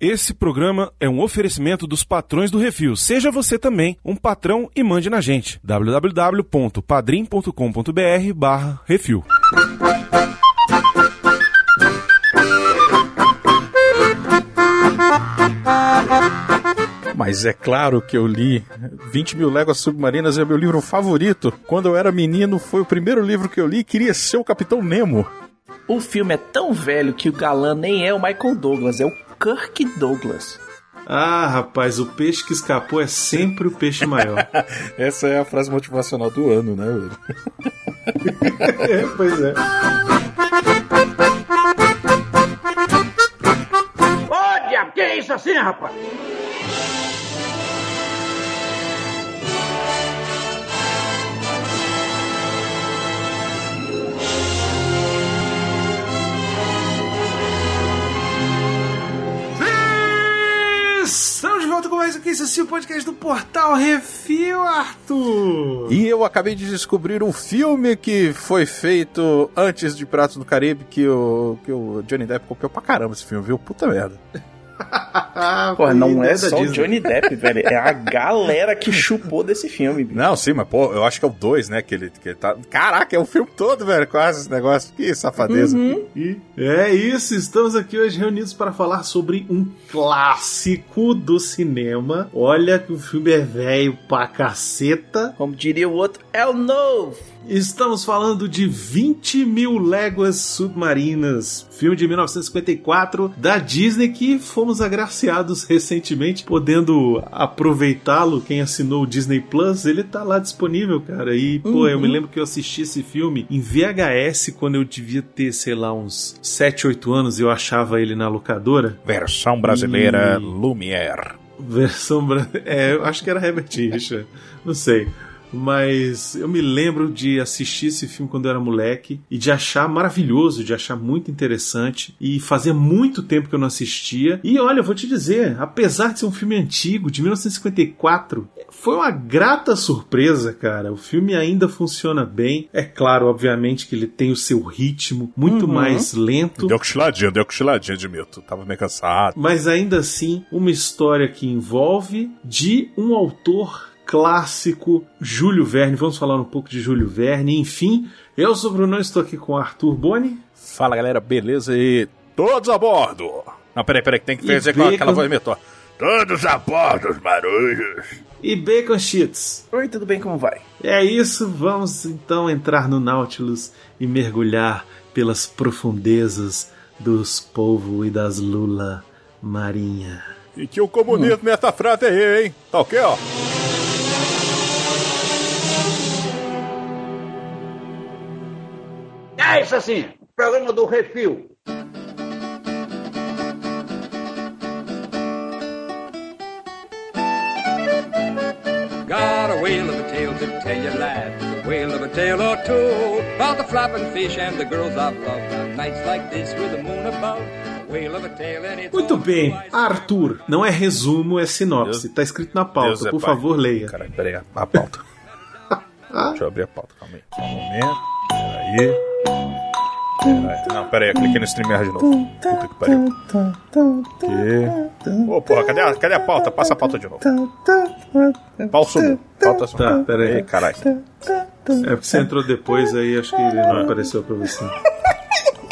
Esse programa é um oferecimento dos patrões do Refil. Seja você também um patrão e mande na gente. www.padrim.com.br barra Refil. Mas é claro que eu li 20 mil léguas submarinas é meu livro favorito. Quando eu era menino, foi o primeiro livro que eu li e queria ser o Capitão Nemo. O filme é tão velho que o galã nem é o Michael Douglas, é o Kirk Douglas. Ah, rapaz, o peixe que escapou é sempre o peixe maior. Essa é a frase motivacional do ano, né, velho? é, pois é. Ô, diabo, que é isso assim, rapaz? Volta com mais aqui, esse é o podcast do Portal Refil, Arthur. E eu acabei de descobrir um filme que foi feito antes de Pratos do Caribe que o, que o Johnny Depp copiou pra caramba esse filme, viu? Puta merda. Pô, não é só o Johnny Depp, velho. É a galera que chupou desse filme. Bicho. Não, sim, mas pô, eu acho que é o 2, né? Que ele, que ele tá. Caraca, é o filme todo, velho, quase esse negócio. Que safadeza. Uhum. E é isso, estamos aqui hoje reunidos para falar sobre um clássico do cinema. Olha que o filme é velho pra caceta. Como diria o outro, é o novo. Estamos falando de 20 mil léguas submarinas, filme de 1954 da Disney que fomos agraciados recentemente, podendo aproveitá-lo. Quem assinou o Disney Plus, ele tá lá disponível, cara. E, pô, Uhum. eu me lembro que eu assisti esse filme em VHS quando eu devia ter, sei lá, uns 7, 8 anos e eu achava ele na locadora. Versão brasileira E- Lumière. Versão. bra- É, eu acho que era Herbert Richard. Não sei. Mas eu me lembro de assistir esse filme quando eu era moleque e de achar maravilhoso, de achar muito interessante. E fazia muito tempo que eu não assistia. E olha, eu vou te dizer, apesar de ser um filme antigo, de 1954, foi uma grata surpresa, cara. O filme ainda funciona bem. É claro, obviamente, que ele tem o seu ritmo muito Uhum. mais lento. Deu cochiladinha, deu cochiladinha, Edmilton. Tava meio cansado. mas ainda assim uma história que envolve de um autor clássico, Júlio Verne. Vamos falar um pouco de Júlio Verne. Enfim, eu sou o Bruno, estou aqui com o Arthur Boni. Fala galera, beleza? E todos a bordo! Não, peraí, peraí, que tem que fazer com aquela voz meio Todos a bordo, os marujos! E Bacon Cheats. Oi, tudo bem? Como vai? É isso, vamos então entrar no Nautilus e mergulhar pelas profundezas dos polvo e das lula marinha. E que o comunismo nessa frase aí, hein? Tá ok, ó? É isso assim, programa do Refil. Got a whale of a tale to tell you, lad. A whale of a tale or two about the flapping fish and the girls I've loved. On nights like this with the moon above. A whale of a tale and it's Muito bem. Arthur, não é resumo, é sinopse. Deus- Tá escrito na pauta, Deus é por pai. favor, leia. Caralho, peraí, a pauta. Deixa eu abrir a pauta, calma aí. Só um momento. Peraí. Não, peraí, eu cliquei no streamer de novo. Puta que pariu. Aqui. Ô, porra, cadê a, cadê a pauta? Passa a pauta de novo. Pau sumiu. Pauta sumiu. Tá, peraí. Ei, caralho. É porque você entrou depois aí, acho que ele não apareceu pra você.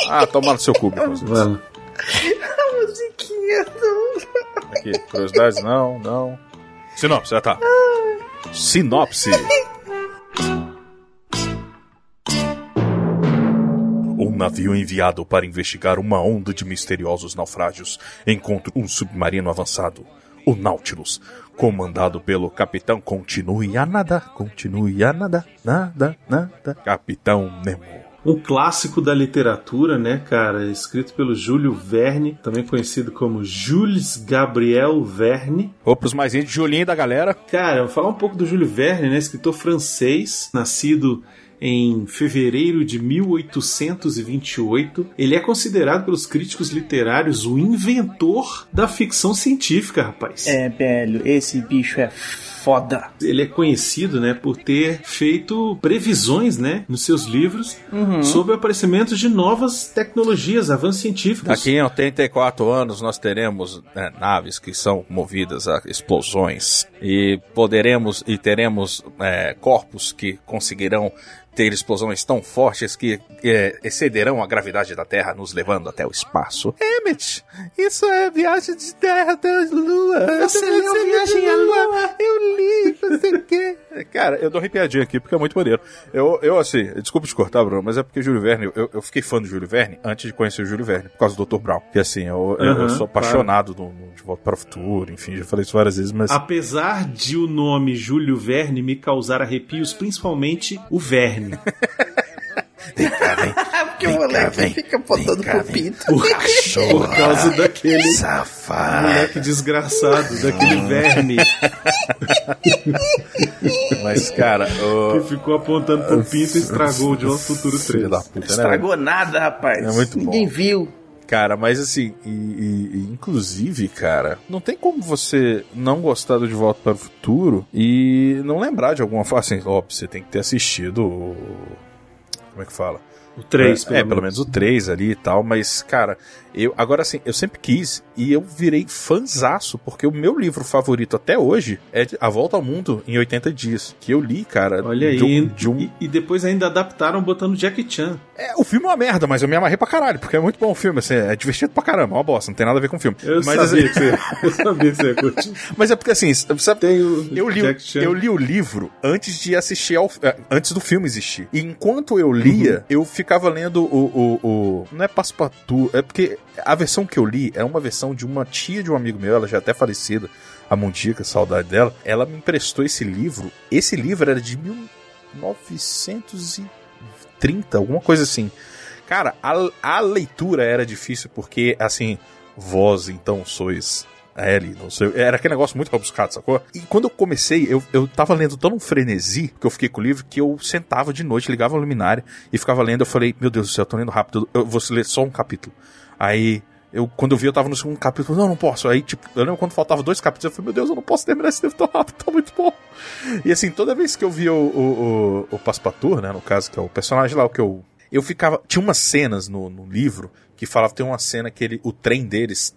Ah, toma no seu cubo. Vai lá. A musiquinha do... Aqui, curiosidades, não, não. Sinopse, já tá. Sinopse. Navio enviado para investigar uma onda de misteriosos naufrágios encontra um submarino avançado, o Nautilus, comandado pelo capitão Continue a nadar, continue a nadar, nada, nada, Capitão Nemo. Um clássico da literatura, né, cara? Escrito pelo Júlio Verne, também conhecido como Jules Gabriel Verne. Ou pros mais índios, Julinho da galera. Cara, vou falar um pouco do Júlio Verne, né? Escritor francês, nascido em fevereiro de 1828. Ele é considerado pelos críticos literários o inventor da ficção científica, rapaz. É, velho, esse bicho é foda. Ele é conhecido, né, por ter feito previsões, né, nos seus livros uhum. sobre o aparecimento de novas tecnologias, avanços científicos. Daqui em 84 anos nós teremos né, naves que são movidas a explosões e poderemos e teremos é, corpos que conseguirão ter explosões tão fortes que é, excederão a gravidade da Terra, nos levando até o espaço. Emmett, isso é viagem de Terra até a Lua. Você leu Viagem à Lua? Eu li, não sei o quê. Cara, eu dou arrepiadinho aqui porque é muito maneiro. Eu, eu assim, desculpa te cortar, Bruno, mas é porque Júlio Verne, eu, eu fiquei fã do Júlio Verne antes de conhecer o Júlio Verne, por causa do Dr. Brown. Que assim, eu, eu, eu sou apaixonado claro. no, De Volta para o Futuro, enfim, já falei isso várias vezes, mas. Apesar de o nome Júlio Verne me causar arrepios, principalmente o Verne. Vem cá, vem. Porque vem o moleque cá, vem, fica botando pro pinto. Por, cachorro, por causa daquele safado. moleque desgraçado, daquele verme. Mas, cara. O... Que ficou apontando pro pinto e estragou o Volta Futuro 3. Da puta, né, estragou né? nada, rapaz. É muito Ninguém bom. viu. Cara, mas assim, e, e, inclusive, cara, não tem como você não gostar do De Volta para o Futuro e não lembrar de alguma forma. Assim, óbvio, você tem que ter assistido. Como é que fala? O 3, é, pelo, é, menos. pelo menos o 3 ali e tal, mas, cara, eu, agora assim, eu sempre quis e eu virei fanzaço, porque o meu livro favorito até hoje é A Volta ao Mundo em 80 Dias, que eu li, cara. Olha de aí, de um... e, e, depois ainda adaptaram botando Jack Chan. É, o filme é uma merda, mas eu me amarrei pra caralho, porque é muito bom o filme, assim, é divertido pra caramba, é uma bosta, não tem nada a ver com o filme. Eu mas, sabia assim... que você, eu sabia que você ia curtir. Mas é porque assim, sabe, eu li, eu li o livro antes de assistir ao, é, antes do filme existir. E enquanto eu lia, uhum. eu ficava lendo o, o, o não é Passepartout, é porque a versão que eu li é uma versão de uma tia de um amigo meu, ela já é até falecida, a Mundica, saudade dela. Ela me emprestou esse livro. Esse livro era de 1930, alguma coisa assim. Cara, a, a leitura era difícil porque, assim, vós então sois L, não sei. Era aquele negócio muito rebuscado, sacou? E quando eu comecei, eu, eu tava lendo tão um frenesi que eu fiquei com o livro que eu sentava de noite, ligava a luminária e ficava lendo. Eu falei, meu Deus do céu, eu tô lendo rápido, eu vou ler só um capítulo. Aí eu, quando eu vi, eu tava no segundo capítulo, não, não posso. Aí, tipo, eu lembro quando faltava dois capítulos, eu falei, meu Deus, eu não posso terminar esse livro tão rápido, tá muito bom. E assim, toda vez que eu via o, o, o, o Passepartout, né, no caso, que é o personagem lá, o que eu. Eu ficava. Tinha umas cenas no, no livro que falava, tem uma cena que ele, o trem deles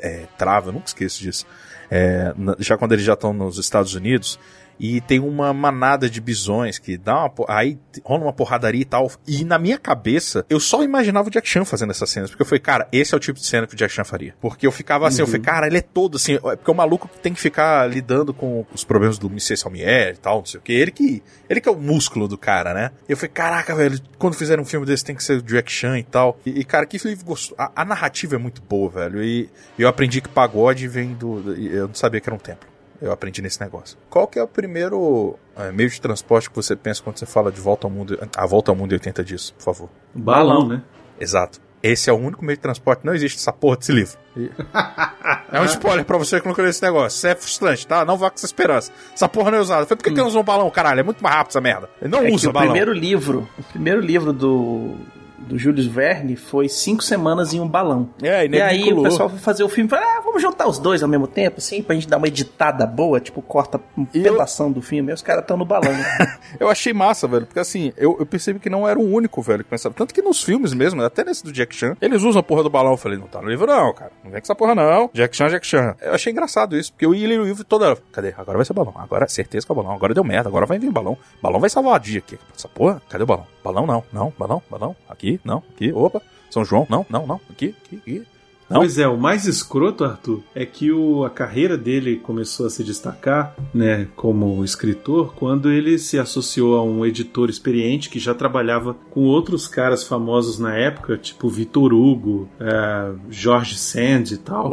é, trava, eu nunca esqueço disso. É, já quando eles já estão nos Estados Unidos, e tem uma manada de bisões que dá uma. Aí rola uma porradaria e tal. E na minha cabeça, eu só imaginava o Jack Chan fazendo essas cenas. Porque eu falei, cara, esse é o tipo de cena que o Jack Chan faria. Porque eu ficava assim, uhum. eu falei, cara, ele é todo assim. É porque é o maluco que tem que ficar lidando com os problemas do Michel Salmier e tal, não sei o que. Ele que. Ele que é o músculo do cara, né? Eu falei, caraca, velho, quando fizerem um filme desse tem que ser o Jack Chan e tal. E, e cara, que livro gostoso. A, a, narrativa é muito boa, velho. E eu aprendi que pagode vem do. Eu não sabia que era um templo eu aprendi nesse negócio. Qual que é o primeiro é, meio de transporte que você pensa quando você fala de volta ao mundo, a volta ao mundo em 80 dias, por favor? Balão, né? Exato. Esse é o único meio de transporte, não existe essa porra desse livro. é um spoiler pra você que não conhece esse negócio. Isso é frustrante, tá? Não vá com essa esperança. Essa porra não é usada. Foi por que, hum. que não usou um balão, caralho? É muito mais rápido essa merda. Ele não é usa o balão. O primeiro livro, o primeiro livro do do Júlio Verne foi cinco semanas em um balão. É, e, e aí vinculou. o pessoal foi fazer o filme e falou, ah, vamos juntar os dois ao mesmo tempo, assim, pra gente dar uma editada boa, tipo, corta um e pedação eu... do filme, e os caras estão no balão. eu achei massa, velho, porque assim, eu, eu, percebi que não era o único, velho, que pensava. Tanto que nos filmes mesmo, até nesse do Jack Chan, eles usam a porra do balão. Eu falei, não tá no livro não, cara. Não vem com essa porra não. Jack Chan, Jack Chan. Eu achei engraçado isso, porque eu ia ler o livro toda hora. Cadê? Agora vai ser balão. Agora, certeza que é o balão. Agora deu merda. Agora vai vir balão. Balão vai salvar a dia aqui. Essa porra, cadê o balão? Balão não, não, balão, balão. Aqui, não, aqui, opa. São João, não, não, não, aqui, aqui, aqui. Não. Pois é, o mais escroto, Arthur, é que o, a carreira dele começou a se destacar, né, como escritor, quando ele se associou a um editor experiente que já trabalhava com outros caras famosos na época, tipo Vitor Hugo, é, Jorge Sand e tal.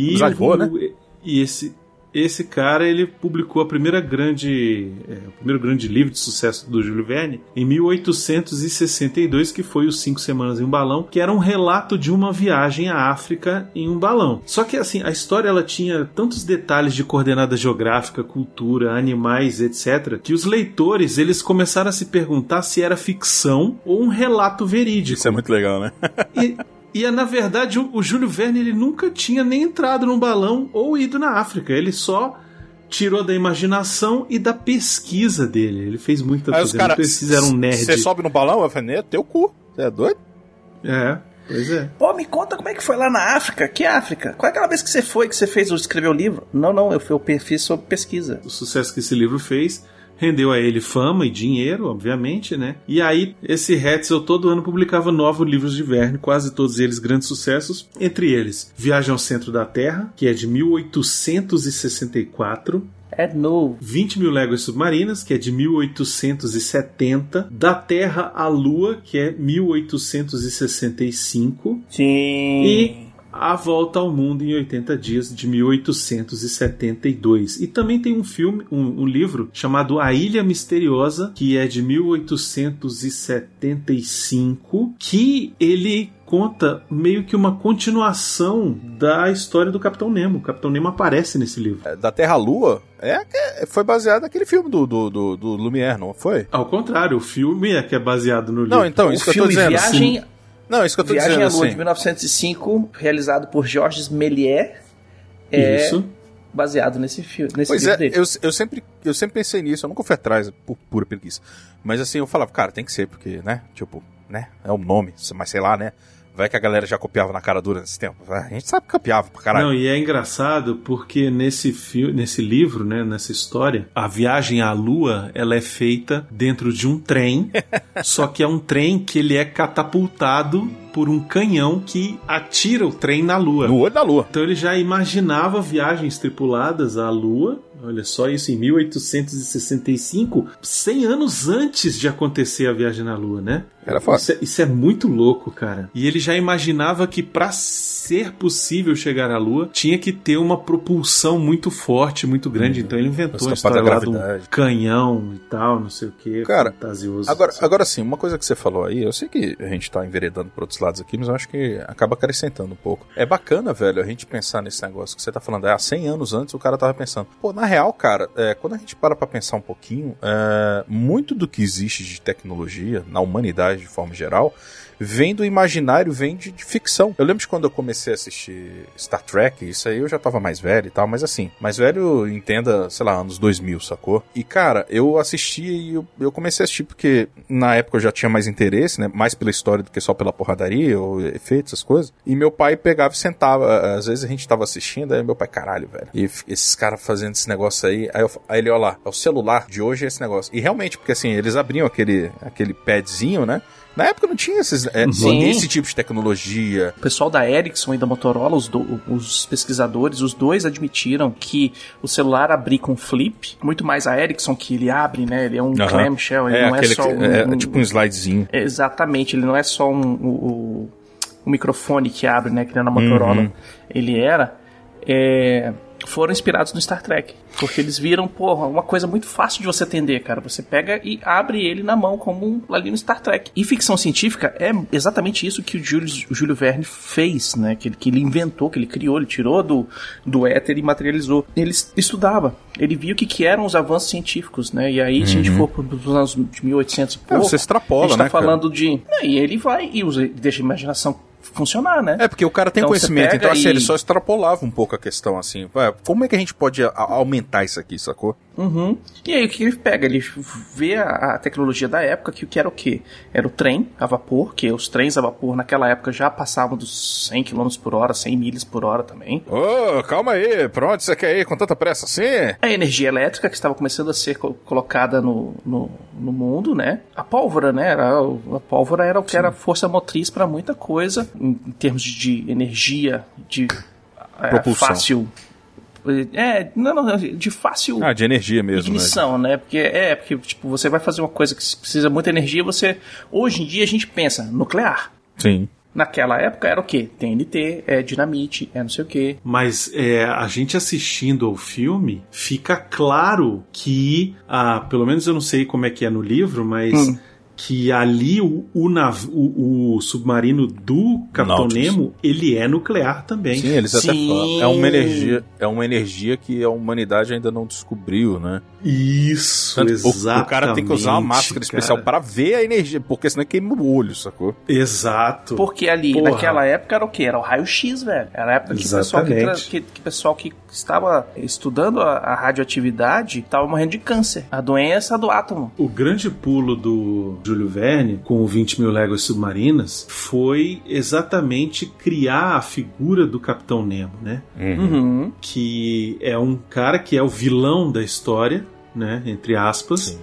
E, o, né? e esse esse cara ele publicou a primeira grande, é, o primeiro grande livro de sucesso do Júlio Verne em 1862, que foi os Cinco Semanas em um Balão, que era um relato de uma viagem à África em um balão. Só que assim a história ela tinha tantos detalhes de coordenada geográfica, cultura, animais, etc, que os leitores eles começaram a se perguntar se era ficção ou um relato verídico. Isso é muito legal, né? e, e na verdade o, o Júlio Verne ele nunca tinha nem entrado num balão ou ido na África. Ele só tirou da imaginação e da pesquisa dele. Ele fez muita Aí os coisa. caras. Ele precisa era um nerd. Você sobe no balão, eu falei, "Né, teu cu. Você é doido? É, pois é. Pô, me conta como é que foi lá na África. Que África? Qual é aquela vez que você foi, que você fez, escreveu o livro? Não, não, eu, fui- eu fiz sobre pesquisa. O sucesso que esse livro fez rendeu a ele fama e dinheiro, obviamente, né? E aí, esse Hetzel todo ano publicava novos livros de Verne, quase todos eles grandes sucessos. Entre eles, Viagem ao Centro da Terra, que é de 1864. É novo. 20 mil léguas submarinas, que é de 1870. Da Terra à Lua, que é 1865. Sim. E A Volta ao Mundo em 80 Dias, de 1872. E também tem um filme, um, um livro chamado A Ilha Misteriosa, que é de 1875, que ele conta meio que uma continuação da história do Capitão Nemo. O Capitão Nemo aparece nesse livro. É, Da Terra à Lua, é, que- foi baseado naquele filme do, do, do, do Lumière, não foi? Ao contrário, o filme é que é baseado no livro. Não, então, o isso que eu tô dizendo. Viagem, Não, isso que eu tô Viagem dizendo à Lua, assim. de 1905, realizado por Georges Méliès, é Isso. baseado nesse, filme, nesse Pois livro é, dele. eu, eu, sempre, eu sempre pensei nisso, eu nunca fui atrás por pura preguiça. Mas assim, eu falava, cara, tem que ser, porque, né? Tipo, né? É um nome, mas sei lá, né? Vai que a galera já copiava na cara dura nesse tempo. A gente sabe que copiava pra caralho. Não, e é engraçado porque nesse filme, nesse livro, né, nessa história, a viagem à Lua, ela é feita dentro de um trem, só que é um trem que ele é catapultado por um canhão que atira o trem na Lua. No olho da lua. Então ele já imaginava viagens tripuladas à Lua. Olha só isso em 1865, 100 anos antes de acontecer a viagem na Lua, né? Era foda. Isso é, isso é muito louco, cara. E ele já imaginava que para ser possível chegar à Lua, tinha que ter uma propulsão muito forte, muito grande. Então ele inventou a história lá de um canhão e tal, não sei o que. Cara, fantasioso. Agora, agora sim, uma coisa que você falou aí, eu sei que a gente tá enveredando por outros lados aqui, mas eu acho que acaba acrescentando um pouco. É bacana, velho, a gente pensar nesse negócio que você tá falando. É, há 100 anos antes o cara tava pensando. Pô, na real, cara, é, quando a gente para pra pensar um pouquinho, é, muito do que existe de tecnologia na humanidade de forma geral vem do imaginário, vem de, de ficção. Eu lembro de quando eu comecei a assistir Star Trek, isso aí eu já tava mais velho e tal, mas assim, mais velho, entenda, sei lá, anos 2000, sacou? E cara, eu assisti e eu, eu comecei a assistir porque na época eu já tinha mais interesse, né? Mais pela história do que só pela porradaria ou efeitos, essas coisas. E meu pai pegava e sentava, às vezes a gente tava assistindo, aí meu pai, caralho, velho. E esses caras fazendo esse negócio aí, aí, eu, aí ele, ó lá, é o celular de hoje é esse negócio. E realmente, porque assim, eles abriam aquele, aquele padzinho, né? Na época não tinha esses, é, Sim. esse tipo de tecnologia. O pessoal da Ericsson e da Motorola, os, do- os pesquisadores, os dois admitiram que o celular abrir com flip, muito mais a Ericsson que ele abre, né? Ele é um clamshell, ele é, não é só que- um, é, um- tipo um slidezinho. Exatamente, ele não é só um, o, o- o microfone que abre, né? Que nem na Motorola Uhum. ele era. é, foram inspirados no Star Trek. Porque eles viram, porra, uma coisa muito fácil de você atender, cara. Você pega e abre ele na mão, como um, ali no Star Trek. E ficção científica é exatamente isso que o Júlio, o Júlio Verne fez, né? Que, ele- que ele inventou, que ele criou, ele tirou do, do éter e materializou. Ele es- estudava, ele viu o que, que eram os avanços científicos, né? E aí, se a gente for para os anos de 1800 e pouco, Uhum. você extrapola, a gente tá né, cara? falando de... E ele vai e usa, deixa a imaginação funcionar, né? É, porque o cara tem Então, conhecimento, então assim, pega ele e- só extrapolava um pouco a questão, assim. Como é que a gente pode aumentar isso aqui, sacou? Uhum. E aí o que ele pega? Ele vê a, a tecnologia da época, que o que era o quê? Era o trem a vapor, que os trens a vapor naquela época já passavam dos 100 km por hora, 100 milhas por hora também. Ô, calma aí, pra onde você quer ir com tanta pressa assim? A energia elétrica que estava começando a ser co- colocada no, no, no mundo, né? A pólvora, né? Era, a pólvora era o que era força motriz para muita coisa, em, em termos de, energia, de é, Propulsão. fácil. É, não, não, de fácil Ah, de energia mesmo, né? ignição, né? Porque é, porque tipo, você vai fazer uma coisa que precisa muita energia, você hoje em dia a gente pensa nuclear. Sim. Naquela época era o quê? TNT, é dinamite, é não sei o quê. Mas é, a gente assistindo ao filme, fica claro que, ah, pelo menos eu não sei como é que é no livro, mas Hum. Que ali o, o, nav- o- o submarino do Capitão Nautilus. Nemo, ele é nuclear também. Sim, eles até Sim. falam. É uma energia, é uma energia que a humanidade ainda não descobriu, né? Isso, Tanto- o- exatamente. O, cara tem que usar uma máscara especial cara. para ver a energia, porque senão queima o olho, sacou? Exato. Porque ali, Porra. naquela época, era o quê? Era o raio-x, velho. Era a época que o pessoal que, que, que pessoal que estava estudando a, a radioatividade estava morrendo de câncer. A doença do átomo. O grande pulo do Júlio Verne com o 20 mil léguas submarinas foi exatamente criar a figura do Capitão Nemo, né? Uhum. Que é um cara que é o vilão da história, né? Entre aspas. Sim.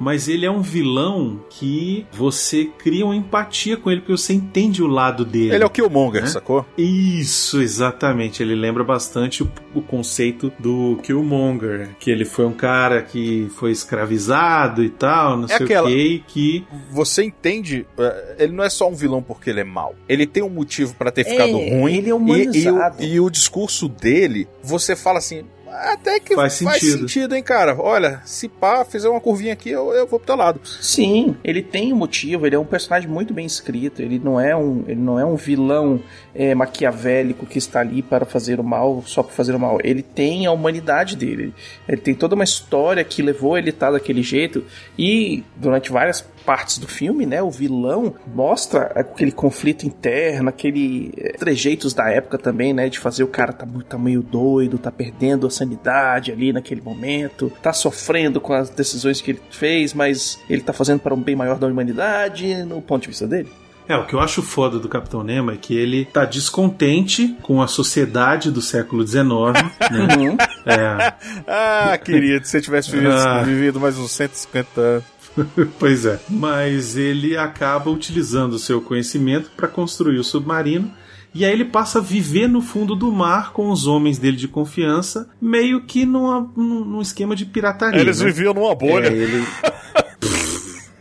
Mas ele é um vilão que você cria uma empatia com ele, porque você entende o lado dele. Ele é o Killmonger, Né? sacou? Isso, exatamente. Ele lembra bastante o, o conceito do Killmonger, que ele foi um cara que foi escravizado e tal, não É sei aquela- o que, e que Você entende, eh, ele não é só um vilão porque ele é mau. Ele tem um motivo para ter ficado É, ruim. ele é e, e, o, humanizado. e o discurso dele, você fala assim, até que Faz sentido. sentido, hein, cara? Olha, se pá, fizer uma curvinha aqui, eu, eu vou pro teu lado. Sim, ele tem um motivo, ele é um personagem muito bem escrito, ele não é um, ele não é um vilão é, maquiavélico que está ali para fazer o mal só para fazer o mal. Ele tem a humanidade dele. Ele tem toda uma história que levou ele a estar daquele jeito e durante várias partes do filme, né, o vilão mostra aquele conflito interno, aquele é, trejeitos da época também, né, de fazer o cara tá, tá meio doido, tá perdendo a sanidade ali naquele momento, tá sofrendo com as decisões que ele fez, mas ele tá fazendo para um bem maior da humanidade, no ponto de vista dele. É, o que eu acho foda do Capitão Nemo é que ele tá descontente com a sociedade do século XIX, né? Uhum. É, Ah, querido, se você tivesse vivido, Ah. vivido mais uns 150 anos. pois é. Mas ele acaba utilizando o seu conhecimento para construir o submarino. E aí ele passa a viver no fundo do mar com os homens dele de confiança, meio que numa, num, esquema de pirataria. Eles né? viviam numa bolha. É, ele...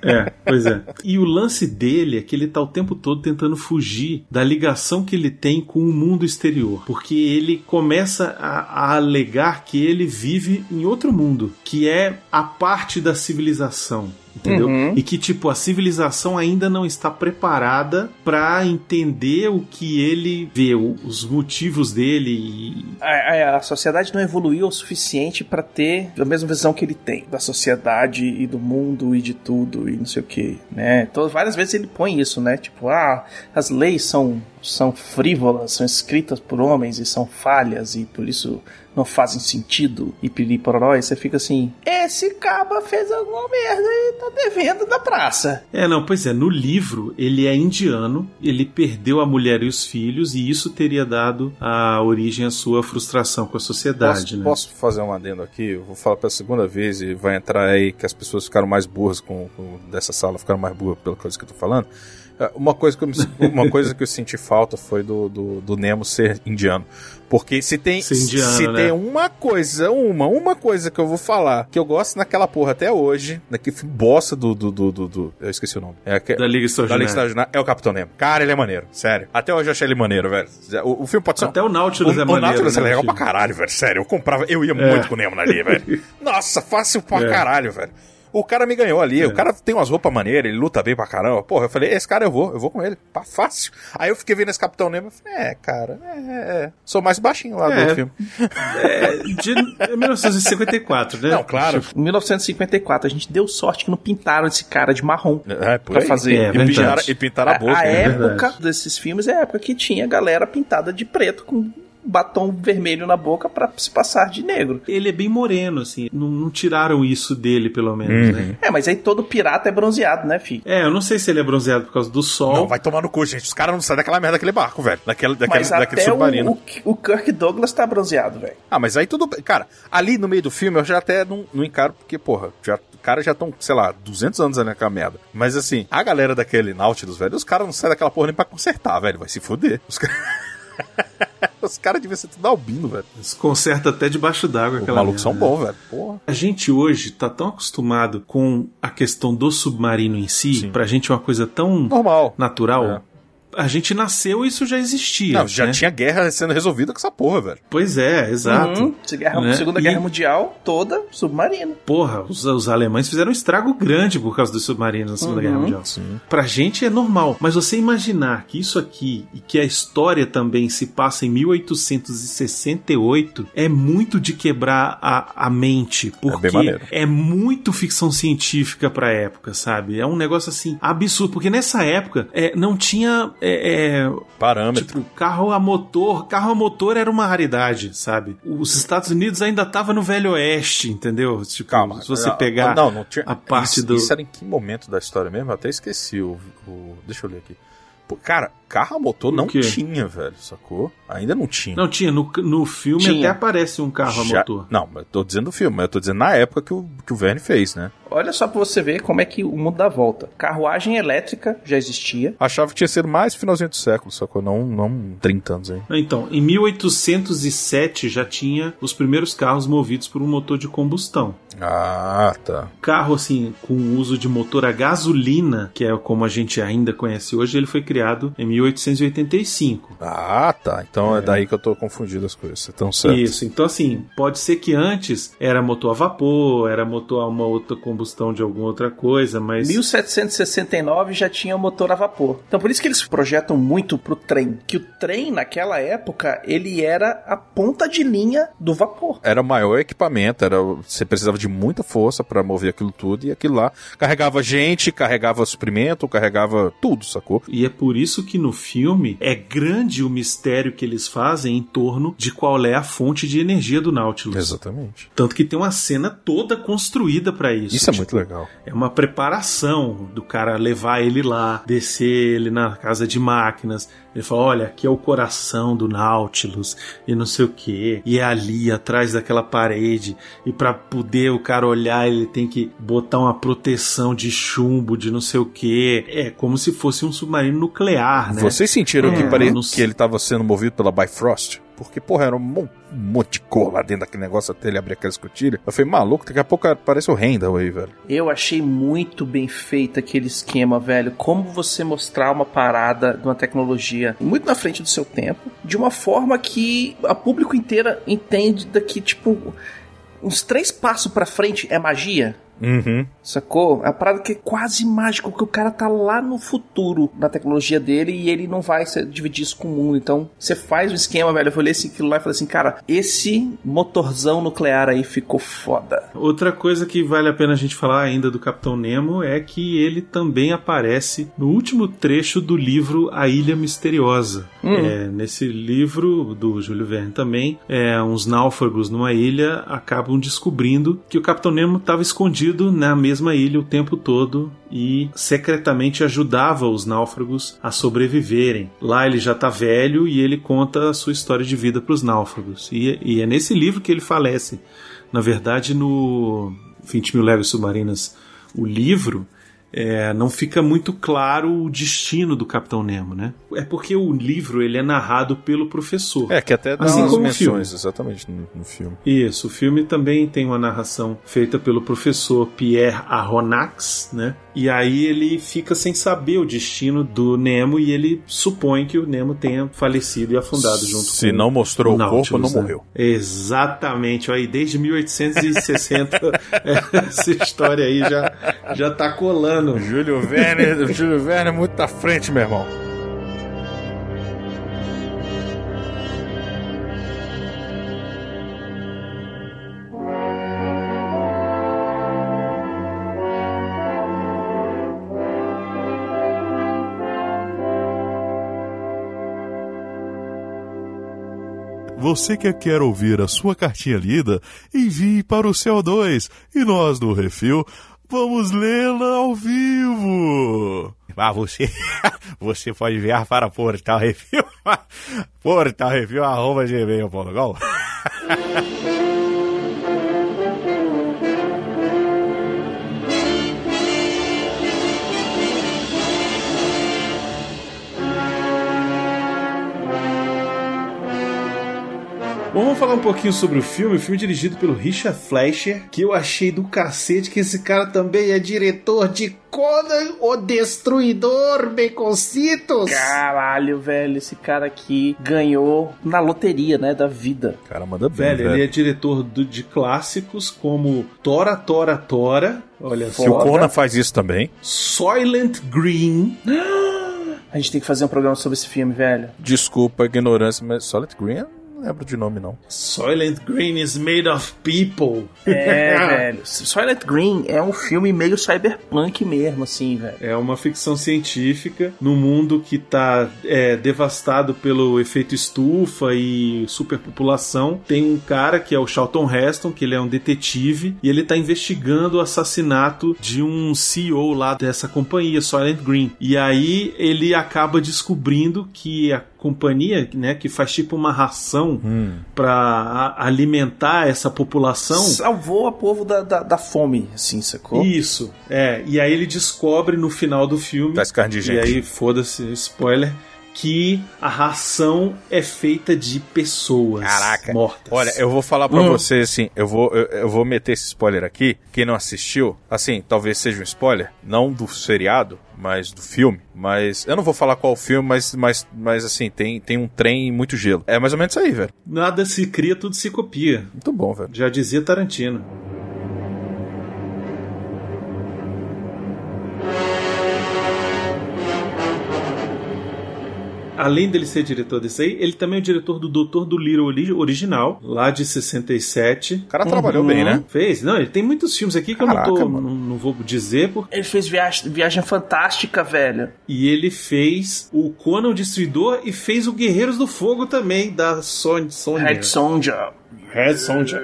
É, pois é. E o lance dele é que ele tá o tempo todo tentando fugir da ligação que ele tem com o mundo exterior. Porque ele começa a, a alegar que ele vive em outro mundo, que é a parte da civilização. Entendeu? Uhum. E que, tipo, a civilização ainda não está preparada pra entender o que ele vê, os motivos dele e, A, a- a sociedade não evoluiu o suficiente para ter a mesma visão que ele tem da sociedade e do mundo e de tudo e não sei o que, né? Então, várias vezes ele põe isso, né? Tipo, ah, as leis são são frívolas, são escritas por homens e são falhas e por isso não fazem sentido e piriporó, e você fica assim, esse caba fez alguma merda e tá devendo da praça. É, não, pois é, no livro ele é indiano, ele perdeu a mulher e os filhos e isso teria dado a origem à sua frustração com a sociedade, Posso, né? posso fazer um adendo aqui? Eu vou falar pela segunda vez e vai entrar aí que as pessoas ficaram mais burras com, com- dessa sala, ficaram mais burras pela coisa que eu tô falando. É, Uma coisa que eu, uma coisa que eu senti falta foi do, do, do Nemo ser indiano. Porque se tem, indiano, se né? tem uma coisa, uma, uma coisa que eu vou falar que eu gosto naquela porra até hoje, naquele bosta do, do, do, do, do- Eu esqueci o nome. É, aque- Da Liga Extraordinária. É o Capitão Nemo. Cara, ele é maneiro, sério. Até hoje eu achei ele maneiro, velho. O, o filme pode ser Até o Nautilus o, é o maneiro. Nautilus é né, legal filho? pra caralho, velho. Sério, eu comprava, eu ia É. muito com o Nemo ali, velho. Nossa, fácil pra É. caralho, velho. O cara me ganhou ali, É. o cara tem umas roupas maneiras, ele luta bem pra caramba. Porra, eu falei, esse cara eu vou, eu vou com ele, pá, fácil. Aí eu fiquei vendo esse Capitão Nemo e falei, é, cara, é, é, é. Sou mais baixinho lá do É. outro filme. É, de é 1954, né? Não, claro. Em 1954, a gente deu sorte que não pintaram esse cara de marrom. É, por Pra aí. fazer. É, e, pintaram, e pintaram a boca. a né? época desses filmes é a época que tinha galera pintada de preto com batom vermelho na boca pra se passar de negro. Ele é bem moreno, assim. Não, não tiraram isso dele, pelo menos, Uhum. né? É, mas aí todo pirata é bronzeado, né, filho? É, eu não sei se ele é bronzeado por causa do sol. Não, vai tomar no cu, gente. Os caras não saem daquela merda daquele barco, velho. Daquele, daquele, Mas daquele até submarino. o, o, Kirk Douglas tá bronzeado, velho. Ah, mas aí tudo bem. Cara, ali no meio do filme eu já até não, não encaro, porque, porra, já, os caras já estão, sei lá, 200 anos ali naquela merda. Mas assim, a galera daquele Nautilus, velho, os caras não saem daquela porra nem pra consertar, velho. Vai se fuder. Os caras. os caras deviam ser tudo albino, velho. Eles consertam até debaixo d'água Os aquela malucos são bons, velho. Porra. A gente hoje tá tão acostumado com a questão do submarino em si, Sim. pra gente é uma coisa tão Normal. natural. É. a gente nasceu e isso já existia. Não, já né? tinha guerra sendo resolvida com essa porra, velho. Pois é, exato. Uhum. Se guerra- Né? Segunda E- Guerra Mundial, toda submarina. Porra, os, os alemães fizeram um estrago grande por causa dos submarinos na Segunda Uhum. Guerra Mundial. Sim. Pra gente é normal, mas você imaginar que isso aqui e que a história também se passa em 1868 é muito de quebrar a, a mente, porque maneiro. é muito ficção científica pra época, sabe? É um negócio assim absurdo, porque nessa época é, não tinha é, é, Parâmetro. Tipo, carro a motor, carro a motor era uma raridade, sabe? Os Estados Unidos ainda tava no Velho Oeste, entendeu? Tipo, Calma. se você não, pegar Não, não tinha. a parte isso, do Isso era em que momento da história mesmo? Eu até esqueci o. o- deixa eu ler aqui. Pô, cara, carro a motor não quê? tinha, velho, sacou? Ainda não tinha. Não tinha, no, no filme Tinha. até aparece um carro Já- a motor. Não, mas eu tô dizendo do filme, mas eu tô dizendo na época que o, que o Verne fez, né? Olha só pra você ver como é que o mundo dá volta. Carruagem elétrica já existia. Achava que tinha sido mais finalzinho do século, sacou? Não, não 30 anos aí. Então, em 1807 já tinha os primeiros carros movidos por um motor de combustão. Ah, tá. Carro, assim, com uso de motor a gasolina, que é como a gente ainda conhece hoje, ele foi criado em 1885. Ah, tá. Então é, daí que eu tô confundindo as coisas. Você tão certo. Isso, então assim, pode ser que antes era motor a vapor, era motor a uma outra combustão de alguma outra coisa, mas 1769 já tinha motor a vapor. Então por isso que eles projetam muito pro trem. Que o trem, naquela época, ele era a ponta de linha do vapor. Era o maior equipamento, era, você precisava de muita força pra mover aquilo tudo e aquilo lá carregava gente, carregava suprimento, carregava tudo, sacou? E é por isso que no filme é grande o mistério que eles fazem em torno de qual é a fonte de energia do Nautilus. Exatamente. Tanto que tem uma cena toda construída pra isso. Isso é Tipo, muito legal. É uma preparação do cara levar ele lá, descer ele na casa de máquinas. Ele fala: olha, aqui é o coração do Nautilus e não sei o que. E é ali, atrás daquela parede. E pra poder o cara olhar, ele tem que botar uma proteção de chumbo, de não sei o que. É como se fosse um submarino nuclear, né? Vocês sentiram que, É, pare... não que ele tava sendo movido pela Bifrost? Porque, porra, era um mon- monte de cor lá dentro daquele negócio até ele abrir aquela escotilha. Eu falei, maluco, daqui a pouco aparece o Randall aí, velho. Eu achei muito bem feito aquele esquema, velho. Como você mostrar uma parada de uma tecnologia muito na frente do seu tempo, de uma forma que a público inteira entende daqui, tipo, uns três passos pra frente é magia. Uhum. Sacou? É uma parada que é quase mágica, porque o cara tá lá no futuro na tecnologia dele e ele não vai se- dividir isso com o mundo. Então, você faz um esquema, velho. Eu olhei esse- aquilo lá e falei assim, cara, esse motorzão nuclear aí ficou foda. Outra coisa que vale a pena a gente falar ainda do Capitão Nemo é que ele também aparece no último trecho do livro A Ilha Misteriosa. É, nesse livro do Júlio Verne também, é, uns náufragos numa ilha acabam descobrindo que o Capitão Nemo estava escondido na mesma ilha o tempo todo e secretamente ajudava os náufragos a sobreviverem. Lá ele já tá velho e ele conta a sua história de vida para os náufragos. E, e é nesse livro que ele falece. Na verdade, no 20 mil léguas submarinas, o livro, é, não fica muito claro o destino do Capitão Nemo, né? É porque o livro ele é narrado pelo professor. É, que até dá Assim umas menções, exatamente, no, no filme. Isso, o filme também tem uma narração feita pelo professor Pierre Aronnax, né? E aí ele fica sem saber o destino do Nemo e ele supõe que o Nemo tenha falecido e afundado junto Se não mostrou o Nautilus, corpo, não né? morreu. Exatamente, aí desde 1860 essa história aí já já tá colando. Júlio Verne, o Júlio Verne é muito à frente, meu irmão. Você que quer ouvir a sua cartinha lida, envie para o CO2 e nós do Refil vamos lê-la ao vivo. Ah, você, você pode enviar para Portal Refil, Portal Bom, vamos falar um pouquinho sobre o filme. O filme é dirigido pelo Richard Fleischer, que eu achei do cacete que esse cara também é diretor de Conan o Destruidor, Baconcitos. Caralho, velho, esse cara aqui ganhou na loteria, né, da vida. Cara manda bem, Velho, velho. ele é diretor do- de clássicos como Tora, Tora, Tora. Olha Se o só. Conan faz isso também, Soylent Green. A gente tem que fazer um programa sobre esse filme, velho. desculpa a ignorância, mas Solid Green eu não lembro de nome, não. Soylent Green is made of people. É, velho. Silent Green é um filme meio cyberpunk mesmo, assim, velho. É uma ficção científica no mundo que está devastado pelo efeito estufa e superpopulação. Tem um cara que é o Charlton Heston, que ele é um detetive, e ele está investigando o assassinato de um CEO lá dessa companhia, Soylent Green. E aí ele acaba descobrindo que a companhia, né, que faz tipo uma ração para alimentar essa população. Salvou a povo da, da, da fome, assim, sacou? Isso, é. E aí ele descobre no final do filme. Das de E gente. aí, foda-se, spoiler. Que a ração é feita de pessoas Caraca. mortas. Olha, eu vou falar pra Hum. você assim, eu vou, eu, eu vou meter esse spoiler aqui. Quem não assistiu, assim, talvez seja um spoiler, não do seriado, mas do filme. Mas eu não vou falar qual filme, mas, mas, mas assim, tem, tem um trem e muito gelo. É mais ou menos isso aí, velho. Nada se cria, tudo se copia. Muito bom, velho. Já dizia Tarantino. Além dele ser diretor desse aí, ele também é o diretor do Doutor do Little ori- original, lá de 67. O cara trabalhou bem, né? Fez? Não, ele tem muitos filmes aqui que eu Caraca, não, tô, não, não vou dizer, porque Ele fez viagem, viagem fantástica, velho. E ele fez o Conan o Destruidor e fez o Guerreiros do Fogo também, da Sony. Sony Red Sonja. Red Sonja.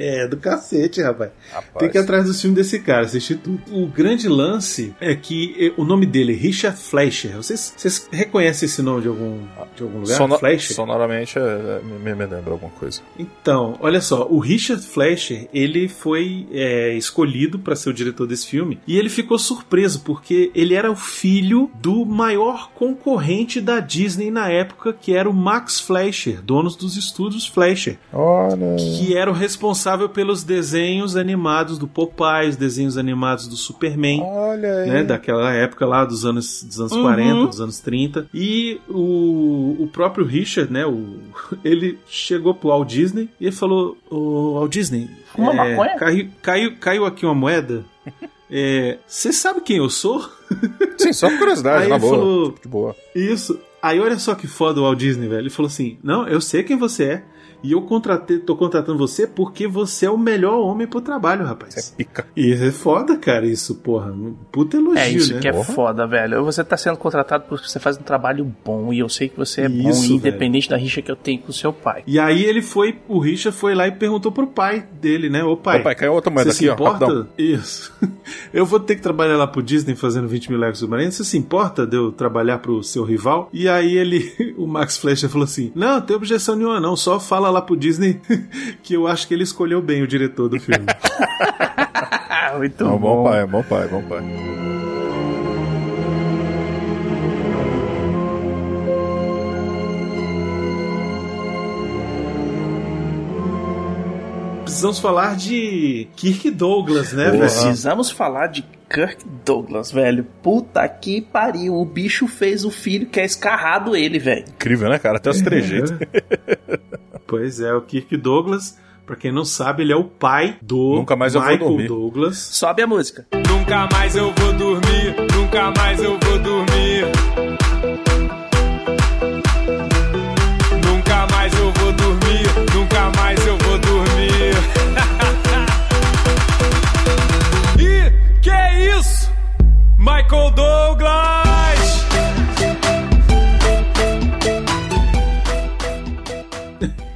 É, do cacete, rapaz. Rapaz. Tem que ir atrás do filme desse cara, assistir tudo. O grande lance é que o nome dele é Richard Fleischer. Vocês, vocês reconhecem esse nome de algum, de algum lugar? Sono- Fleischer? Sonoramente é, é, me, me lembra alguma coisa. Então, olha só, o Richard Fleischer, ele foi é, escolhido para ser o diretor desse filme e ele ficou surpreso porque ele era o filho do maior concorrente da Disney na época, que era o Max Fleischer, dono dos estúdios Fleischer, Olha. que era o responsável pelos desenhos animados do Popeye, os desenhos animados do Superman Olha aí. né, daquela época lá dos anos, dos anos Uhum. 40, dos anos 30. E o, o próprio Richard, né, o, ele chegou pro Walt Disney e ele falou: Ô Walt Disney, Fuma maconha? caiu, caiu, caiu aqui uma moeda. É, Você sabe quem eu sou? Sim, só por curiosidade, Aí na ele boa. falou- De boa. Isso. Aí olha só que foda o Walt Disney, velho. Ele falou assim: Não, eu sei quem você é. E eu contratei, tô contratando você porque você é o melhor homem pro trabalho, rapaz. É pica. E é foda, cara, isso, porra. Um Puta elogio, É isso né? que é Porra. foda, velho. Você tá sendo contratado porque você faz um trabalho bom e eu sei que você é bom, Isso, independente da rixa que eu tenho com o seu pai. E aí ele foi, o Richard foi lá e perguntou pro pai dele, né? Ô pai, Ô, pai, caiu outra moeda você se aqui, ó, importa? rapidão. Isso. Eu vou ter que trabalhar lá pro Disney fazendo 20 mil legos submarinos. Você se importa de eu trabalhar pro seu rival? E aí ele, o Max Fleischer falou assim: Não, não tem objeção nenhuma, não. Só fala lá pro Disney que eu acho que ele escolheu bem o diretor do filme. Muito É um bom pai, é um bom pai, é um bom pai. Precisamos falar de Kirk Douglas, né, velho? Precisamos falar de Kirk Douglas, velho. Puta que pariu. O bicho fez o filho que é escarrado ele, velho. Incrível, né, cara? Até os trejeitos. Pois é, o Kirk Douglas, pra quem não sabe, ele é o pai do Nunca mais eu vou Michael dormir. Douglas. Sobe a música. Nunca mais eu vou dormir, nunca mais eu vou dormir. Nunca mais eu vou dormir, nunca mais eu vou dormir. Ih, que é isso? Michael Douglas!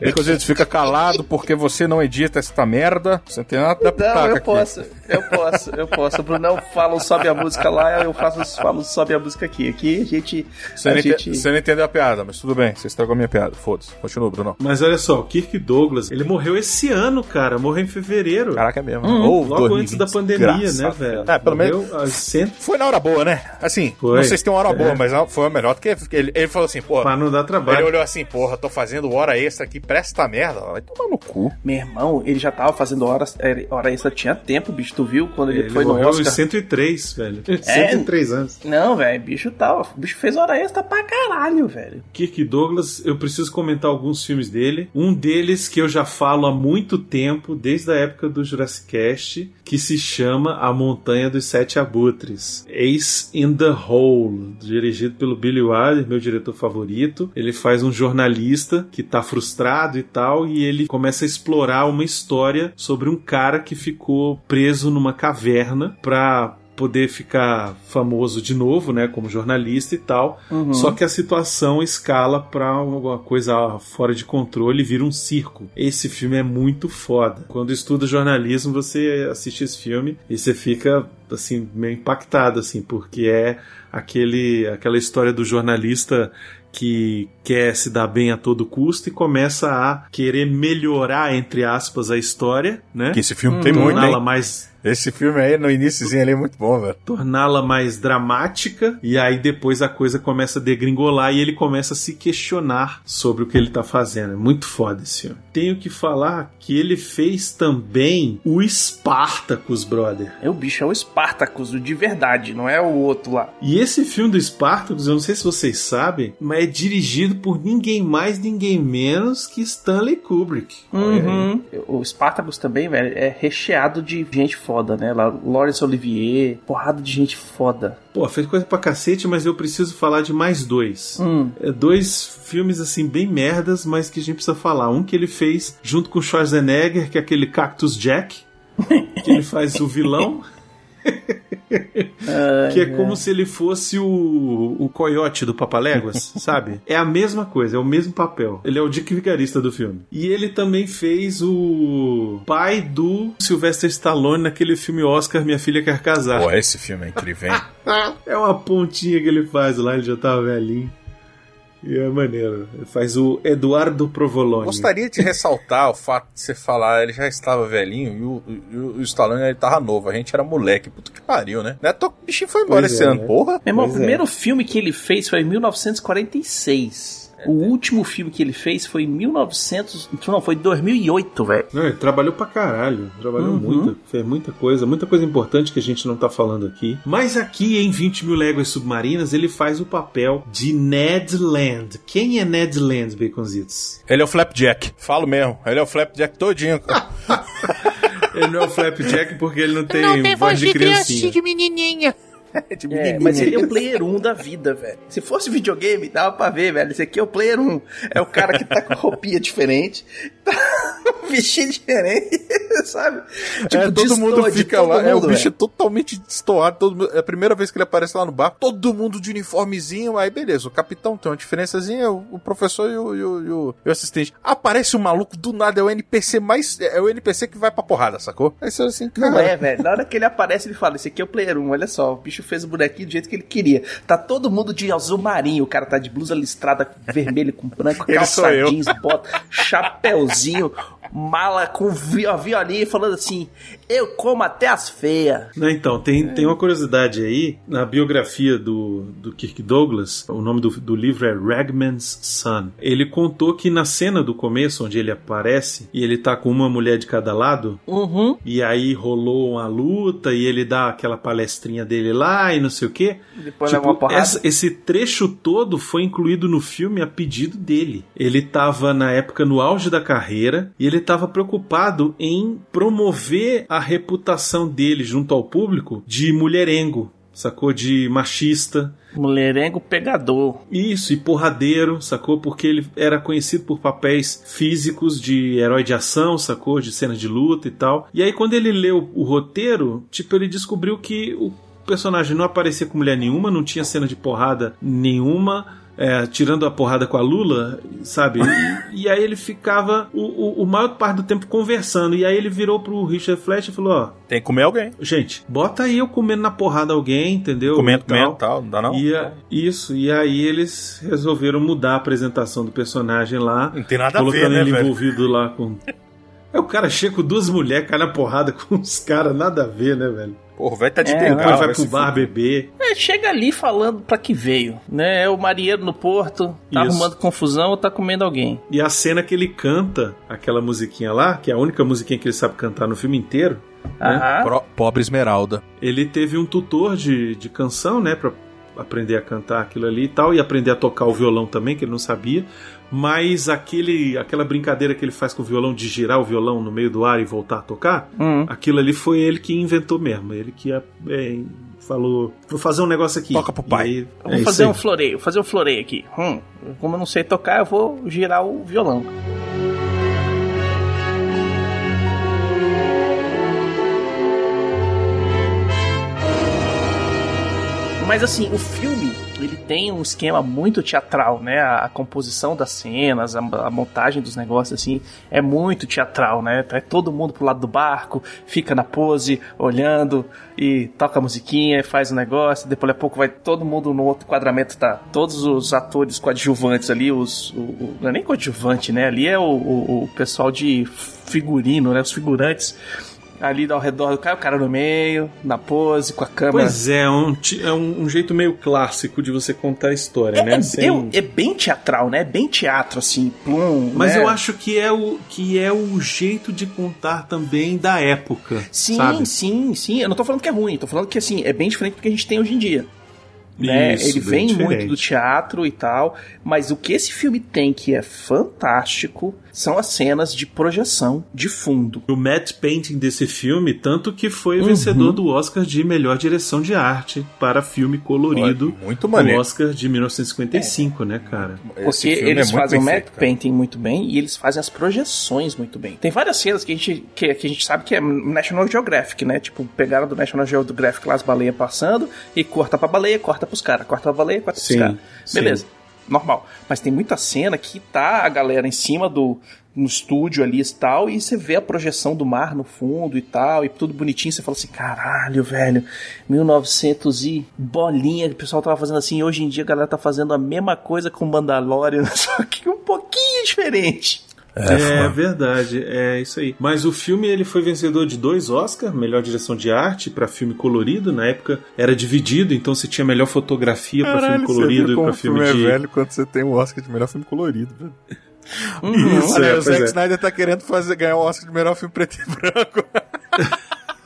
Inclusive, fica calado porque você não edita esta merda. Você não tem nada da Não, eu aqui. posso, eu posso, eu posso. O Brunão fala, sobe a música lá, eu faço, falo, sobe a música aqui. Aqui a gente. Você a não, gente... ente- você não entendeu a piada, mas tudo bem. Você estragou a minha piada. Foda-se. Continua, Bruno. Mas olha só, o Kirk Douglas, ele morreu esse ano, cara. Morreu em fevereiro. Caraca, é mesmo. Hum, Ou Logo antes da pandemia, né, desgraçado. velho? É, pelo menos. Morreu cento... Foi na hora boa, né? Assim, Foi. não sei se tem uma hora É. boa, mas foi a melhor do que ele, ele falou assim, pô. Pra não dar Ele trabalho. olhou assim, porra, tô fazendo hora extra aqui, presta merda. Vai tomar no cu. Meu irmão, ele já tava fazendo horas, hora extra, tinha tempo, bicho. Tu viu quando ele, Ele foi no Oscar? 103, velho. É? 103 anos. Não, velho, bicho tava. O bicho fez hora extra pra caralho, velho. Kirk Douglas, eu preciso comentar alguns filmes dele. Um deles que eu já falo há muito tempo, desde a época do Jurassic Cast, que se chama A Montanha dos Sete Abutres. Ace in the Hole, dirigido pelo Billy Wilder, meu diretor favorito. Ele faz um jornalista que tá frustrado e tal, e ele começa a explorar uma história sobre um cara que ficou preso numa caverna pra poder ficar famoso de novo, né, como jornalista e tal. Uhum. Só que a situação escala pra alguma coisa fora de controle e vira um circo. Esse filme é muito foda. Quando estuda jornalismo, você assiste esse filme e você fica assim meio impactado assim, porque é aquele aquela história do jornalista que quer se dar bem a todo custo e começa a querer melhorar entre aspas a história, né? Que esse filme tem muito, torná-la hein? mais Esse filme aí, no iníciozinho ali, é muito bom, velho. torná-la mais dramática e aí depois a coisa começa a degringolar e ele começa a se questionar sobre o que ele tá fazendo. É muito foda esse filme. Tenho que falar que ele fez também o Spartacus, brother. É o bicho, é o Spartacus, o de verdade, não é o outro lá. E esse filme do Spartacus, eu não sei se vocês sabem, mas é dirigido por ninguém mais, ninguém menos que Stanley Kubrick. Uhum. O Spartacus também, velho, é recheado de gente foda, né? Lá, Laurence Olivier, porrada de gente foda. Pô, fez coisa pra cacete, mas eu preciso falar de mais dois. Hum. É dois filmes assim bem merdas, mas que a gente precisa falar. Um que ele fez junto com Schwarzenegger, que é aquele Cactus Jack, que ele faz o vilão. que é como se ele fosse o, o coiote do Papaléguas, sabe? É a mesma coisa, é o mesmo papel. Ele é o Dick Vigarista do filme. E ele também fez o pai do Sylvester Stallone naquele filme Oscar Minha Filha Quer Casar. Pô, esse filme é incrível, hein? É uma pontinha que ele faz lá, ele já tava velhinho. E é maneiro. Ele faz o Eduardo Provolone. Gostaria de ressaltar o fato de você falar, ele já estava velhinho e o, e o, Stallone ele tava novo, a gente era moleque. Puta que pariu, né? Não é o bichinho foi embora Pois esse é, ano, né? porra. Meu irmão, Pois o é. primeiro filme que ele fez foi em 1946. O último filme que ele fez foi em 1900. Não, foi em 2008, velho. Não, ele trabalhou pra caralho. Trabalhou Uhum. muito. Fez muita coisa. Muita coisa importante que a gente não tá falando aqui. Mas aqui em 20 mil léguas submarinas, ele faz o papel de Ned Land. Quem é Ned Land, Baconzitos? Ele é o Flapjack. Falo mesmo, ele é o Flapjack todinho. Ele não é o Flapjack porque ele não tem, voz de criancinha. menininha. de É, mas ele é o player 1 da vida, velho. Se fosse videogame, dava pra ver, velho. Esse aqui é o player 1. É o cara que tá com roupinha diferente, tá vestido diferente, sabe? Tipo, é, todo mundo fica todo lá. é, o mundo, bicho é totalmente destoado. todo mundo- é a primeira vez que ele aparece lá no bar. Todo mundo de uniformezinho. Aí beleza, o capitão tem uma diferençazinha. O, o professor e o, e, o, e o- e o assistente. Aparece um maluco do nada. É o NPC mais. É o NPC que vai pra porrada, sacou? Aí você assim, cara. Não é, velho. Na hora que ele aparece, ele fala: Esse aqui é o player 1, olha só. O bicho fez o bonequinho do jeito que ele queria. Tá todo mundo de azul marinho. O cara tá de blusa listrada vermelho com branco, calça jeans, bota, chapéuzinho, mala com vi- violinho falando assim: Eu como até as feias. Então, tem, tem uma curiosidade aí. Na biografia do, do Kirk Douglas, o nome do, do livro é Ragman's Son. Ele contou que na cena do começo, onde ele aparece, e ele tá com uma mulher de cada lado, Uhum. e aí rolou uma luta, e ele dá aquela palestrinha dele lá, e não sei o quê. Depois leva uma porrada. essa- esse trecho todo foi incluído no filme a pedido dele. Ele tava, na época, no auge da carreira, e ele tava preocupado em promover a reputação dele junto ao público de mulherengo. Sacou? De machista. Mulherengo pegador. Isso, e porradeiro, sacou? Porque ele era conhecido por papéis físicos de herói de ação, sacou? De cena de luta e tal. E aí, quando ele leu o roteiro, tipo, ele descobriu que o personagem não aparecia com mulher nenhuma, não tinha cena de porrada nenhuma. É, tirando a porrada com a Lula, sabe? E, e aí ele ficava o, o, o maior parte do tempo conversando. E aí ele virou pro Richard Flash e falou: Ó, Tem que comer alguém. gente, bota aí eu comendo na porrada alguém, entendeu? Comendo, E tal. comendo, tal. Não dá não? E a- isso, e aí eles resolveram mudar a apresentação do personagem lá. Não tem nada a colocando ver, né, ele velho? envolvido lá com. É o cara chega com duas mulheres, cai na porrada com os caras, nada a ver, né, velho? Porra, o velho tá de É, bengala, vai vai pro bar beber. É, chega ali falando pra que veio, né? É o marinheiro no porto, tá Isso. arrumando confusão ou tá comendo alguém. E a cena que ele canta aquela musiquinha lá, que é a única musiquinha que ele sabe cantar no filme inteiro. Pro- Pobre Esmeralda. ele teve um tutor de, de canção, né, pra aprender a cantar aquilo ali e tal, e aprender a tocar o violão também, que ele não sabia. Mas aquele, aquela brincadeira que ele faz com o violão de girar o violão no meio do ar e voltar a tocar, Hum. aquilo ali foi ele que inventou mesmo. Ele que é, é, falou: vou fazer um negócio aqui. Toca pro pai. E aí, é vou isso fazer um floreio, fazer um floreio aqui. Hum, como eu não sei tocar, eu vou girar o violão. Mas assim, o filme, ele tem um esquema muito teatral, né? A, a composição das cenas, a, a montagem dos negócios, assim, é muito teatral, né? É todo mundo pro lado do barco, fica na pose, olhando e toca a musiquinha, faz o negócio, depois a pouco vai todo mundo no outro quadramento, tá? Todos os atores coadjuvantes ali, os. O, o- não é nem coadjuvante, né? Ali é o, o, o pessoal de figurino, né? Os figurantes. Ali ao redor do cara, o cara no meio, na pose, com a câmera. Pois é, um, ti- é um, um jeito meio clássico de você contar a história, né? É, Sem- eu- é bem teatral, né? É bem teatro, assim, plum. Mas né? eu acho que é, o, que é o jeito de contar também da época. Sim, sabe? sim, sim. Eu não tô falando que é ruim, tô falando que assim, é bem diferente do que a gente tem hoje em dia. Né? Isso, Ele vem diferente. muito do teatro e tal, mas o que esse filme tem que é fantástico são as cenas de projeção de fundo. O matte painting desse filme, tanto que foi Uhum. vencedor do Oscar de melhor direção de arte para filme colorido. Olha, muito maneiro. Oscar de 1955, né, cara? Porque Esse filme eles é muito fazem o bem matte painting muito bem e eles fazem as projeções muito bem. Tem várias cenas que a gente, que, que a gente sabe que é National Geographic, né? Tipo, pegaram do National Geographic lá as baleias passando e corta pra baleia, corta pros caras, corta pra baleia, corta pros caras. sim. Normal. Mas tem muita cena que tá a galera em cima do no estúdio ali e tal, e você vê a projeção do mar no fundo e tal, e tudo bonitinho, você fala assim, caralho, velho, 1900 e bolinha, que o pessoal tava fazendo assim, hoje em dia a galera tá fazendo a mesma coisa com Mandalorian, só que um pouquinho diferente. É, verdade, é isso aí. Mas o filme ele foi vencedor de dois Oscars, melhor direção de arte para filme colorido. Na época era dividido, então você tinha melhor fotografia para filme colorido e para filme, é de quando você tem o Oscar de melhor filme colorido, velho. Isso, Olha, é, o Zack é. Snyder tá querendo fazer, ganhar o Oscar de melhor filme preto e branco.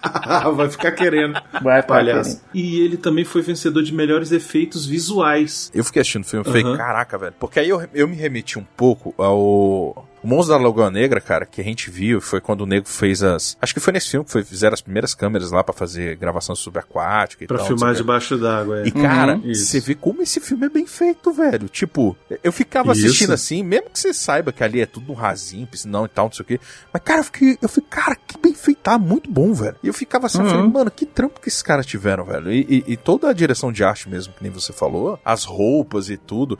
Vai ficar querendo. Vai, palhaço. E ele também foi vencedor de melhores efeitos visuais. Eu fiquei assistindo o filme e falei, Aham. caraca, velho. Porque aí eu, eu me remeti um pouco ao. O Monstro da Lagoa Negra, cara, que a gente viu, foi quando o Nego fez as. Acho que foi nesse filme que foi, fizeram as primeiras câmeras lá pra fazer gravação subaquática e Pra tal. filmar o quê. debaixo d'água. É. E, cara, Isso. você vê como esse filme é bem feito, velho. Tipo, eu ficava Isso. assistindo assim, mesmo que você saiba que ali é tudo no rasinho, piscinão e tal, não sei o quê. Mas, cara, eu fiquei, eu fiquei, cara, que bem feito, tá muito bom, velho. E eu ficava assim, eu falei, mano, que trampo que esses caras tiveram, velho. E, e- e toda a direção de arte mesmo, que nem você falou, as roupas e tudo.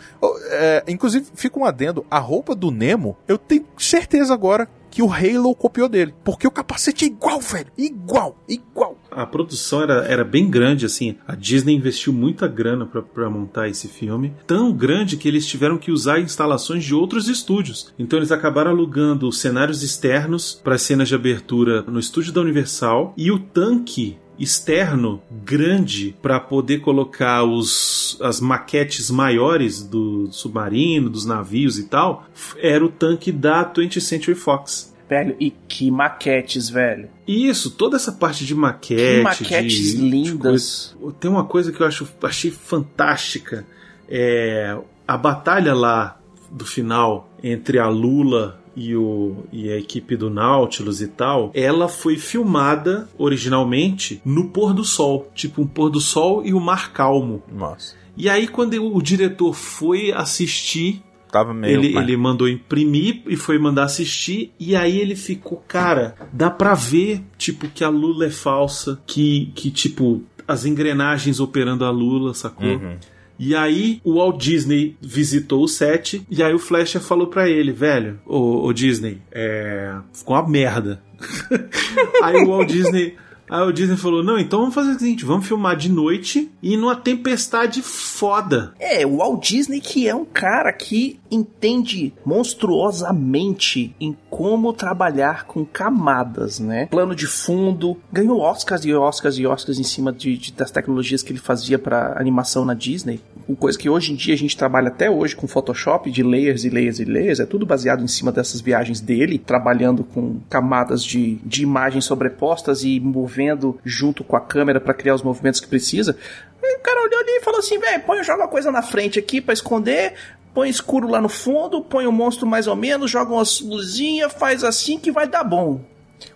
É, inclusive, fica um adendo, a roupa do Nemo, eu tenho certeza agora que o Halo copiou dele. Porque o capacete é igual, velho. Igual, igual. A produção era, era bem grande, assim. A Disney investiu muita grana pra montar esse filme. Tão grande que eles tiveram que usar instalações de outros estúdios. Então eles acabaram alugando cenários externos para cenas de abertura no estúdio da Universal. E o tanque externo grande para poder colocar os, as maquetes maiores do submarino, dos navios e tal, era o tanque da 20th Century Fox. Velho, e que maquetes, velho. Isso, toda essa parte de maquete. Que maquetes de- de lindas. coisa- Tem uma coisa que eu acho, achei fantástica. É a batalha lá do final entre a Lula e, o, e a equipe do Nautilus e tal, ela foi filmada originalmente no pôr do sol, tipo um pôr do sol e o mar calmo. Nossa. E aí quando o diretor foi assistir ele, ele mandou imprimir e foi mandar assistir. E aí ele ficou, cara, dá pra ver, tipo, que a Lula é falsa. Que, que tipo, as engrenagens operando a Lula, sacou? Uhum. E aí o Walt Disney visitou o set e aí o Fleischer falou pra ele, velho, ô, ô Disney, é, ficou uma merda. aí o Walt Disney Aí o Disney falou: não, então vamos fazer o seguinte: vamos filmar de noite e numa tempestade foda. É, o Walt Disney que é um cara que entende monstruosamente em como trabalhar com camadas, né? Plano de fundo, ganhou Oscars e Oscars e Oscars em cima de, de- das tecnologias que ele fazia para animação na Disney. Uma coisa que hoje em dia a gente trabalha até hoje com Photoshop, de layers e layers e layers, é tudo baseado em cima dessas viagens dele, trabalhando com camadas de, de imagens sobrepostas e movendo junto com a câmera para criar os movimentos que precisa. Aí o cara olhou ali e falou assim, velho, põe joga uma coisa na frente aqui para esconder, põe escuro lá no fundo, põe o monstro mais ou menos, joga umas luzinhas, faz assim que vai dar bom.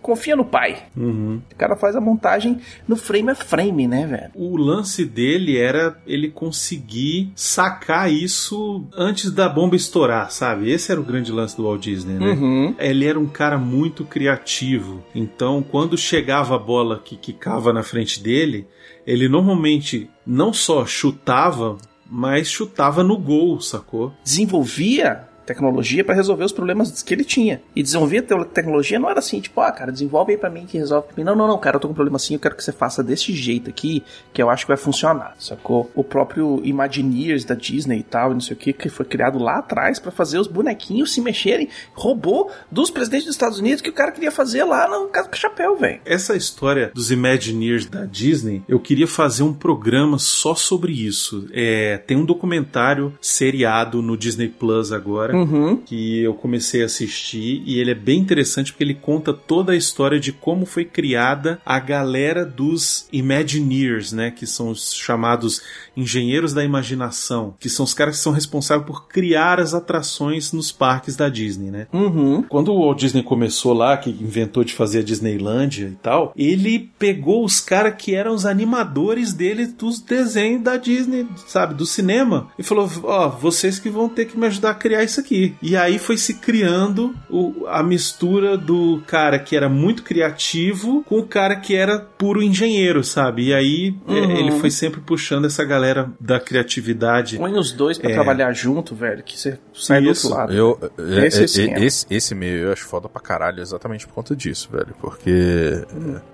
Confia no pai. O cara faz a montagem no frame a frame, né, velho? O lance dele era ele conseguir sacar isso antes da bomba estourar, sabe? Esse era o grande lance do Walt Disney, né? Uhum. Ele era um cara muito criativo. Então, quando chegava a bola que quicava na frente dele, ele normalmente não só chutava, mas chutava no gol, sacou? Desenvolvia tecnologia para resolver os problemas que ele tinha. E desenvolver te- tecnologia não era assim, tipo, ah, cara, desenvolve aí pra mim que resolve pra mim. Não, não, não, cara, eu tô com um problema assim, eu quero que você faça desse jeito aqui, que eu acho que vai funcionar, sacou? O próprio Imagineers da Disney e tal, não sei o que, que foi criado lá atrás para fazer os bonequinhos se mexerem, roubou dos presidentes dos Estados Unidos que o cara queria fazer lá no Casa do Chapéu, velho. Essa história dos Imagineers da Disney, eu queria fazer um programa só sobre isso. É, tem um documentário seriado no Disney Plus agora, Uhum. que eu comecei a assistir, e ele é bem interessante porque ele conta toda a história de como foi criada a galera dos Imagineers, né? Que são os chamados engenheiros da imaginação, que são os caras que são responsáveis por criar as atrações nos parques da Disney, né? Uhum. Quando o Walt Disney começou lá, que inventou de fazer a Disneylândia e tal, ele pegou os caras que eram os animadores dele dos desenhos da Disney, sabe, do cinema, e falou: Ó, vocês que vão ter que me ajudar a criar isso aqui. E aí foi se criando o- a mistura do cara que era muito criativo com o cara que era puro engenheiro, sabe? E aí é, Uhum. ele foi sempre puxando essa galera da criatividade. Põe os dois pra É. trabalhar junto, velho, que você sai do Isso. outro lado. Eu, é- Esse é é- esse, esse meio eu acho foda pra caralho exatamente por conta disso, velho. Porque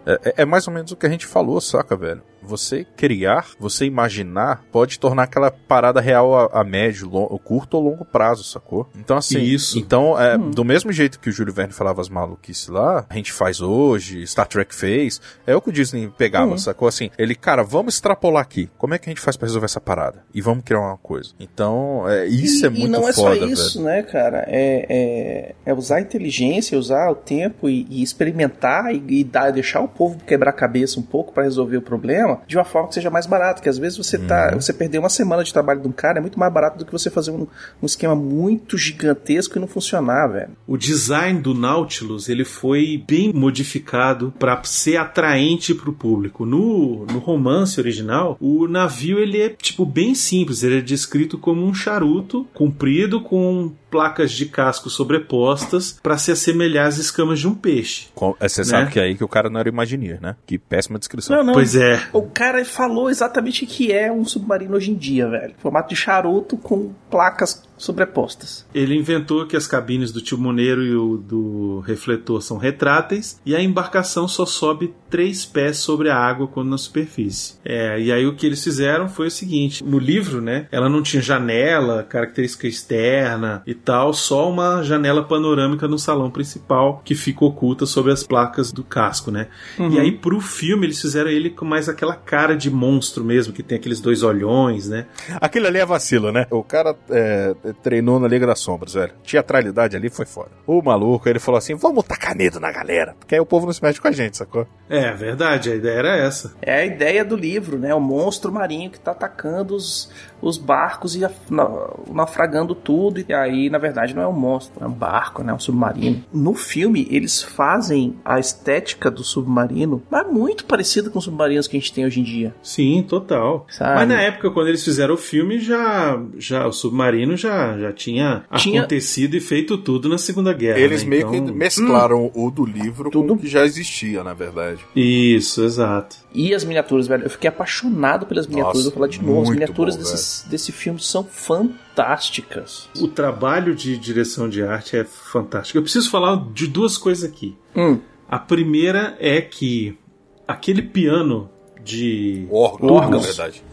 é, é- é mais ou menos o que a gente falou, saca, velho? Você criar, você imaginar, pode tornar aquela parada real a, a médio, long, curto ou longo prazo, sacou? Então, assim. Isso. Então, é, do mesmo jeito que o Júlio Verne falava as maluquices lá, a gente faz hoje, Star Trek fez, é o que o Disney pegava, sacou? Assim, ele, cara, vamos extrapolar aqui. Como é que a gente faz pra resolver essa parada? E vamos criar uma coisa. Então, é, isso e, é muito e não é foda, só isso, velho. né, cara? É, é, é usar a inteligência, usar o tempo e, e experimentar e, e dar, deixar o povo quebrar a cabeça um pouco pra resolver o problema de uma forma que seja mais barata. Que às vezes você tá, Uhum. você perder uma semana de trabalho de um cara é muito mais barato do que você fazer um, um esquema muito gigantesco e não funcionar, velho. O design do Nautilus ele foi bem modificado para ser atraente para o público. No, no romance original, o navio ele é tipo bem simples. Ele é descrito como um charuto comprido com placas de casco sobrepostas para se assemelhar às escamas de um peixe. Com- é, Você Né? sabe que é aí que o cara não era Imagineer, né? Que péssima descrição. Não, não. Pois é. O cara falou exatamente o que é um submarino hoje em dia, velho. Formato de charuto com placas sobrepostas. Ele inventou que as cabines do timoneiro e o do refletor são retráteis e a embarcação só sobe três pés sobre a água quando na superfície. É, e aí o que eles fizeram foi o seguinte: no livro, né, ela não tinha janela, característica externa e tal, só uma janela panorâmica no salão principal que fica oculta sob as placas do casco, né? E aí pro filme eles fizeram ele com mais aquela cara de monstro mesmo, que tem aqueles dois olhões, né? Aquilo ali é vacilo, né? O cara é, treinou na Liga das Sombras, velho. Teatralidade ali foi fora. O maluco, ele falou assim: vamos tacar medo na galera. Porque aí o povo não se mete com a gente, sacou? É, verdade, a ideia era essa. É a ideia do livro, né? O monstro marinho que tá atacando os, os barcos e na- naufragando tudo. E aí, na verdade, não é um monstro, é um barco, né? Um submarino. No filme, eles fazem a estética do submarino, mas muito parecida com os submarinos que a gente tem hoje em dia. Sim, total. Sabe? Mas na época, quando eles fizeram o filme, já, já o submarino já, já tinha, Tinha- acontecido e feito tudo na Segunda Guerra. Eles né? meio que Então- mesclaram o do livro com Tudo. o que já existia, na verdade. Isso, exato. E as miniaturas, velho. Eu fiquei apaixonado pelas miniaturas. Nossa, Vou falar de novo. As miniaturas bom, desses cenas desse filme são fantásticas. O trabalho de direção de arte é fantástico. Eu preciso falar de duas coisas aqui. Hum. A primeira é que aquele piano de Órgão, Órgãos. na verdade.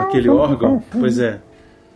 aquele órgão, pois é,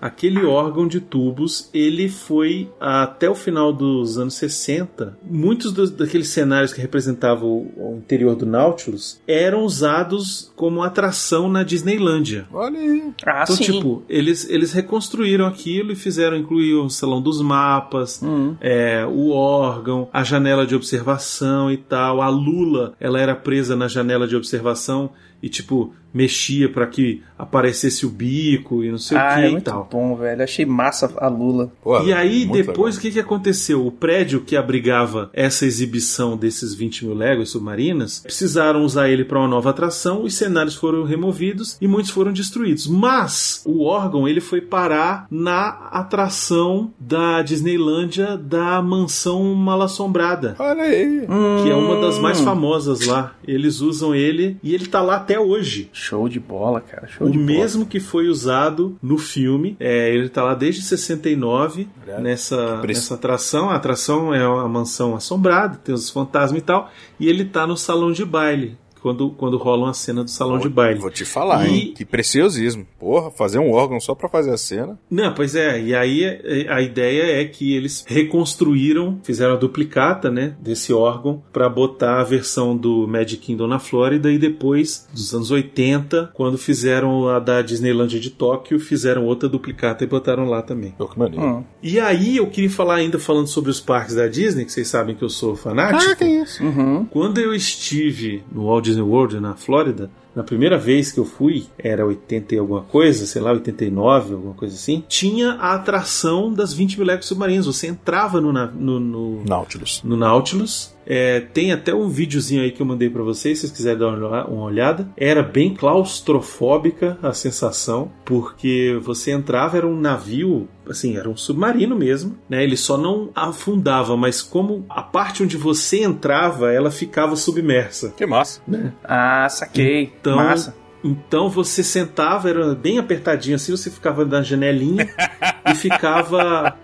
aquele órgão de tubos, ele foi até o final dos anos 60, muitos dos, daqueles cenários que representavam o, o interior do Nautilus eram usados como atração na Disneylândia. Olha aí. Ah, Então, sim. tipo, eles, eles reconstruíram aquilo e fizeram incluir o salão dos mapas, Uhum. é, o órgão, a janela de observação e tal. A Lula, ela era presa na janela de observação e, tipo, mexia para que aparecesse o bico e não sei o ah, que é e muito tal. bom, velho. Achei massa a Lula. Pô, E aí, depois, o que, que aconteceu? O prédio que abrigava essa exibição desses 20 mil léguas submarinas, precisaram usar ele para uma nova atração, os cenários foram removidos e muitos foram destruídos. Mas o órgão ele foi parar na atração da Disneylândia da Mansão Mal Assombrada. Olha aí. Que é uma das Hum. mais famosas lá. Eles usam ele e ele tá lá até hoje. Show de bola, cara. Show O de mesmo que foi usado no filme. É, ele tá lá desde 69 Olha, nessa, nessa atração. A atração é uma mansão assombrada, tem os fantasmas e tal. E ele tá no salão de baile. Quando, quando rola uma cena do salão de baile. Vou te falar, E- hein? Que preciosismo. Porra, fazer um órgão só pra fazer a cena. Não, pois é, e aí é, a ideia é que eles reconstruíram, fizeram a duplicata, né, desse órgão para botar a versão do Magic Kingdom na Flórida e depois, dos anos 80, quando fizeram a da Disneylandia de Tóquio, fizeram outra duplicata e botaram lá também. Pô, que maneiro. Hum. E aí eu queria falar ainda falando sobre os parques da Disney, que vocês sabem que eu sou fanático. isso? Uhum. Quando eu estive no Walt Disney World na Flórida, na primeira vez que eu fui, era 80 e alguma coisa, sei lá, 89, alguma coisa assim, tinha a atração das 20 mil léguas submarinas. Você entrava no, no, no, Nautilus. no Nautilus. É, tem até um videozinho aí que eu mandei pra vocês, se vocês quiserem dar uma uma olhada. Era bem claustrofóbica a sensação, porque você entrava, era um navio, assim, era um submarino mesmo, né? Ele só não afundava, mas como a parte onde você entrava, ela ficava submersa. Que massa. Ah, saquei. Então, Massa. então você sentava, era bem apertadinho assim, você ficava na janelinha e ficava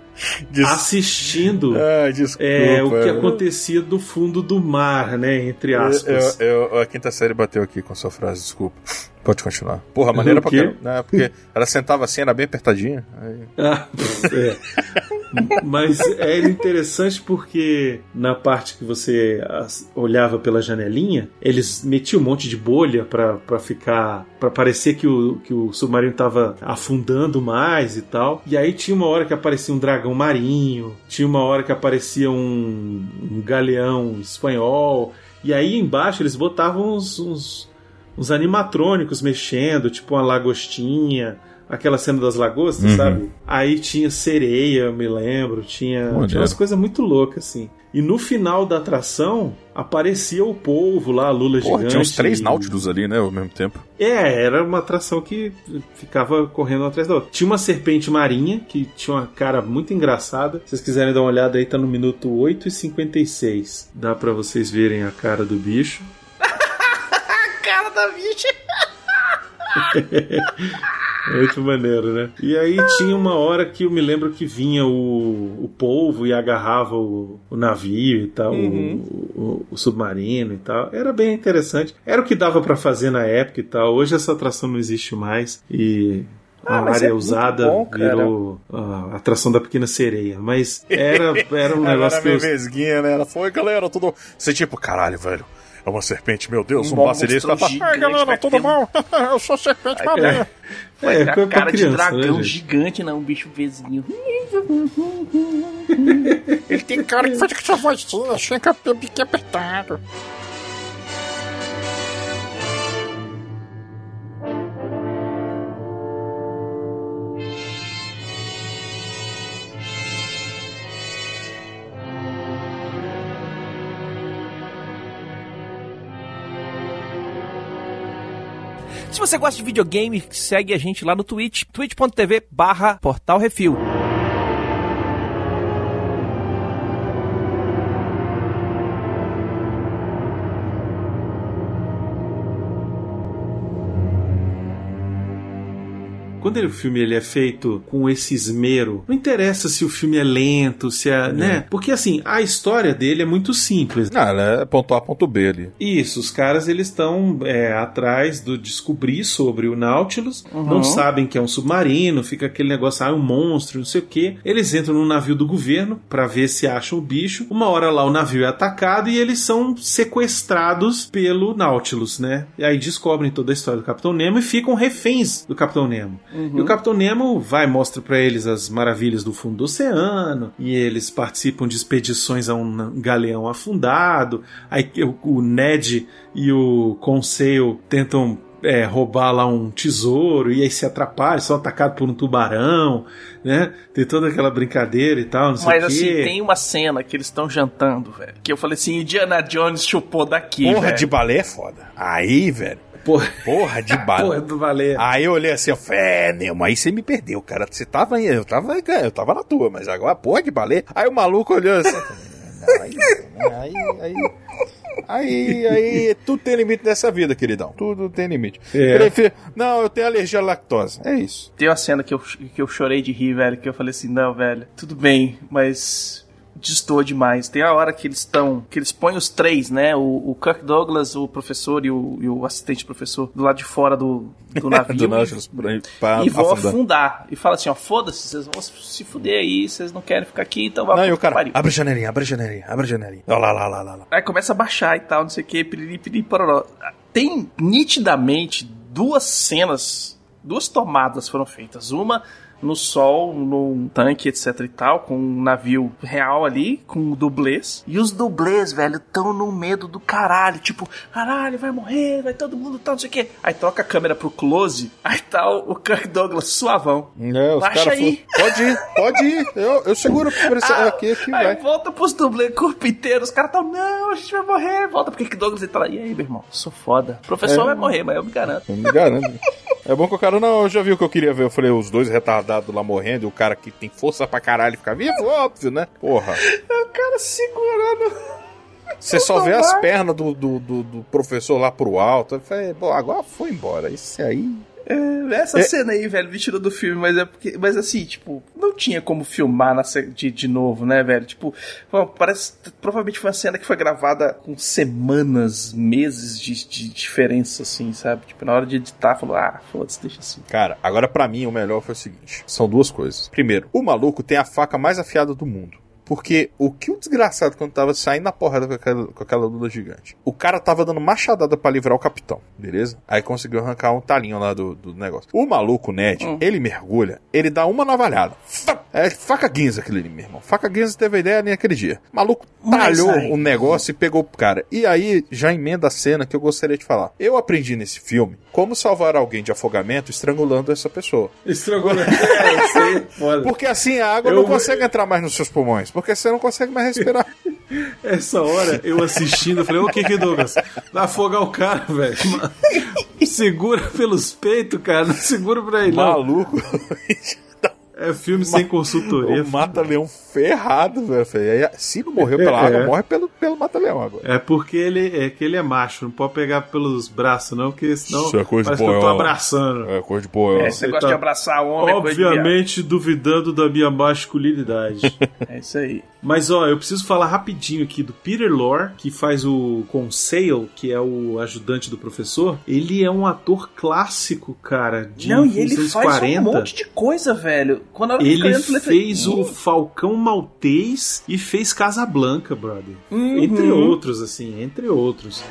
assistindo Ah, desculpa. é, o que eu- acontecia do fundo do mar, né? Entre aspas. Eu, eu- a quinta série bateu aqui com a sua frase, desculpa. Pode continuar. Porra, maneira pra quê? Né, porque ela sentava assim, era bem apertadinha. Aí... Ah, é. Mas era interessante porque na parte que você olhava pela janelinha, eles metiam um monte de bolha pra pra ficar. pra parecer que o, que o submarino tava afundando mais e tal. E aí tinha uma hora que aparecia um dragão marinho, tinha uma hora que aparecia um, um galeão espanhol. E aí embaixo eles botavam uns- uns uns animatrônicos mexendo, tipo uma lagostinha, aquela cena das lagostas, Uhum. sabe? Aí tinha sereia, eu me lembro, tinha, tinha umas coisas muito loucas, assim. E no final da atração, aparecia o polvo lá, a lula Porra, gigante. tinha uns três Nautilus ali, né, ao mesmo tempo. É, era uma atração que ficava correndo atrás da outra. Tinha uma serpente marinha, que tinha uma cara muito engraçada. Se vocês quiserem dar uma olhada aí, tá no minuto 8 e 56. Dá pra vocês verem a cara do bicho. Cara da bicha. Muito maneiro, né? E aí tinha uma hora que eu me lembro que vinha o, o polvo e agarrava o, o navio e tal, o, o- o submarino e tal. Era bem interessante. Era o que dava pra fazer na época e tal. Hoje essa atração não existe mais e Ah, a mas área é usada bom, virou a atração da pequena sereia. Mas era, era um Ela negócio era que eu, meio vesguinha, né? Ela foi, galera, tudo. Você tipo, caralho, velho. É uma serpente, meu Deus, um, Um fala, Ai, galera, tudo ter um- bom? Eu sou serpente marinha. Vai É, virar foi pra cara criança, de dragão né, gigante, não, um bicho vezinho. Ele tem cara que faz com essa vozinha, achei que fiquei apertado. Se você gosta de videogame, segue a gente lá no Twitch, twitch.tv barra Portal Refil. Quando ele- o filme ele é feito com esse esmero, não interessa se o filme é lento, se é, né? Porque assim, a história dele é muito simples. Não, ela é ponto A, ponto B ali. Isso, os caras eles estão é, atrás do descobrir sobre o Nautilus, não sabem que é um submarino, fica aquele negócio, ah, é um monstro, não sei o que. Eles entram no navio do governo pra ver se acham o bicho. Uma hora lá o navio é atacado e eles são sequestrados pelo Nautilus, né? E aí descobrem toda a história do Capitão Nemo e ficam reféns do Capitão Nemo. E o Capitão Nemo vai mostra pra eles as maravilhas do fundo do oceano e eles participam de expedições a um galeão afundado. Aí o, o Ned e o Conseil tentam é, roubar lá um tesouro e aí se atrapalham, são atacados por um tubarão, né? Tem toda aquela brincadeira e tal, não sei Mas o assim, tem uma cena que eles estão jantando, velho. Que eu falei assim, Indiana Jones chupou daqui, Porra velho. de balé é foda. Aí, velho. Porra, Porra de balé. porra do Valer. Aí eu olhei assim, ó, é, Nemo, aí você me perdeu, cara. Você tava aí, eu tava, eu tava na tua, mas agora, porra de balé. Aí o maluco olhou assim. não, aí, aí, aí, aí, aí, tudo tem limite nessa vida, queridão. Tudo tem limite. É. Prefiro- não, eu tenho alergia à lactose. É isso. Tem uma cena que eu, que eu chorei de rir, velho, que eu falei assim, não, velho, tudo bem, mas destoa demais. Tem a hora que eles estão, que eles põem os três, né, o, o Kirk Douglas, o professor e o, e o assistente professor do lado de fora do, do navio. Do Nautilus pra, pra e vão afundar. afundar. E fala assim, ó, foda-se, vocês vão se fuder aí, vocês não querem ficar aqui, então vai Não, e o cara, pariu. abre a janelinha, abre a janelinha, abre a janelinha. Lá, lá, lá, lá, lá. Aí começa a baixar e tal, não sei o que, piriri, piriri, pororó. Tem nitidamente duas cenas, duas tomadas foram feitas. Uma no sol, num tanque, etc e tal, com um navio real ali, com dublês. E os dublês, velho, tão no medo do caralho. Tipo, caralho, vai morrer, vai todo mundo tal, não sei o que. Aí troca a câmera pro close, aí tá o Kirk Douglas suavão. É, os Baixa caras aí. falaram, pode ir, pode ir. Eu, eu seguro por esse, Ah, aqui, aqui, aí vai. volta pros dublês, corpo inteiro. Os caras tão, não, a gente vai morrer. Volta porque que Douglas ele tá lá. E aí, meu irmão? Sou foda. O professor É. vai morrer, mas eu me garanto. Eu me garanto. É bom que o cara, não, eu já vi o que eu queria ver. Eu falei, os dois retardados lá morrendo, e o cara que tem força pra caralho fica vivo, óbvio, né? Porra. O cara segurando. Você só vê as pernas do, do, do, do professor lá pro alto. Eu falei, bom, agora foi embora. Isso aí. Essa É. cena aí, velho, me tirou do filme, mas é porque. Mas assim, tipo, não tinha como filmar na, de, de novo, né, velho? Tipo, parece. Provavelmente foi uma cena que foi gravada com semanas, meses de, de diferença, assim, sabe? Tipo, na hora de editar, falou, ah, foda-se, deixa assim. Cara, agora pra mim o melhor foi o seguinte: são duas coisas. Primeiro, o maluco tem a faca mais afiada do mundo. Porque o que o desgraçado, quando tava saindo na porrada com aquela, com aquela lula gigante, o cara tava dando machadada pra livrar o capitão, beleza? Aí conseguiu arrancar um talinho lá do, do negócio. O maluco, Ned, ele mergulha, ele dá uma navalhada. É faca guinza aquele ali, meu irmão. Faca guinza teve a ideia nem aquele dia. O maluco talhou o negócio e pegou o cara. E aí já emenda a cena que eu gostaria de falar. Eu aprendi nesse filme como salvar alguém de afogamento estrangulando essa pessoa. Estragou na é. Porque assim a água Eu não consegue entrar mais nos seus pulmões, porque você não consegue mais respirar. Essa hora, eu assistindo, eu falei, ô, que que Douglas? Vai afogar o cara, velho. Segura pelos peitos, cara. Não segura pra ele, não. É filme sem consultoria. o mata-leão ferrado, velho. Aí, Se não morreu pela É. água, morre pelo, pelo mata-leão agora. É porque ele é que ele é macho, não pode pegar pelos braços, não, porque senão Isso é coisa de parece que eu tô boiola. abraçando. É, cor de boa. É, você gosta de abraçar o homem, é coisa de Obviamente duvidando da minha masculinidade. É isso aí. Mas ó, eu preciso falar rapidinho aqui do Peter Lorre, que faz o Conseil, que é o ajudante do professor. Ele é um ator clássico, cara, de não, e ele faz 40. um monte de coisa, velho. Quando eu Ele olhando, eu falei, fez "Hum, o Falcão Maltês e fez Casablanca, brother. Uhum. Entre outros, assim, entre outros.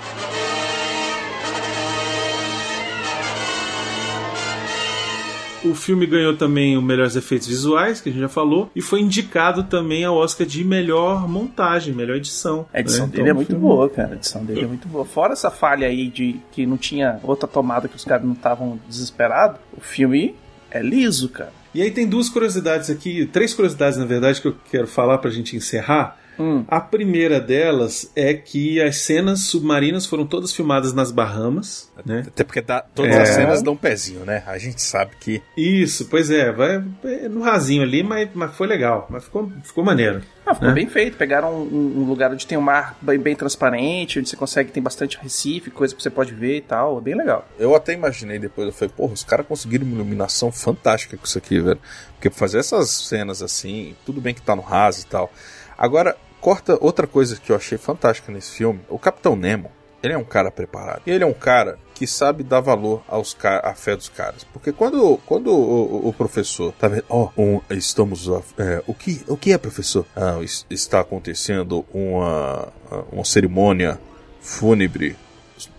O filme ganhou também o melhores efeitos visuais, que a gente já falou, e foi indicado também ao Oscar de melhor montagem, melhor edição. A edição né? dele Então, é muito filme- boa, cara. A edição dele é muito boa. Fora essa falha aí de que não tinha outra tomada que os caras não estavam desesperados, o filme é liso, cara. E aí tem duas curiosidades aqui, três curiosidades na verdade que eu quero falar pra gente encerrar. Hum. A primeira delas é que as cenas submarinas foram todas filmadas nas Bahamas, né? Até porque dá, todas É. as cenas dão um pezinho, né? A gente sabe que. Isso, pois é, vai é no rasinho ali, mas, mas foi legal, mas ficou, ficou maneiro. Ah, ficou né? bem feito. Pegaram um, um lugar onde tem um mar bem, bem transparente, onde você consegue, tem bastante recife, coisa que você pode ver e tal. É bem legal. Eu até imaginei depois, eu falei, porra, os caras conseguiram uma iluminação fantástica com isso aqui, velho. Porque fazer essas cenas assim, tudo bem que tá no raso e tal. Agora, corta outra coisa que eu achei fantástica nesse filme. O Capitão Nemo, ele é um cara preparado. Ele é um cara que sabe dar valor aos à fé dos caras. Porque quando, quando o, o- professor tá vendo, ó, um, estamos, é, o que, o que é professor? Ah, es- está acontecendo uma, uma cerimônia fúnebre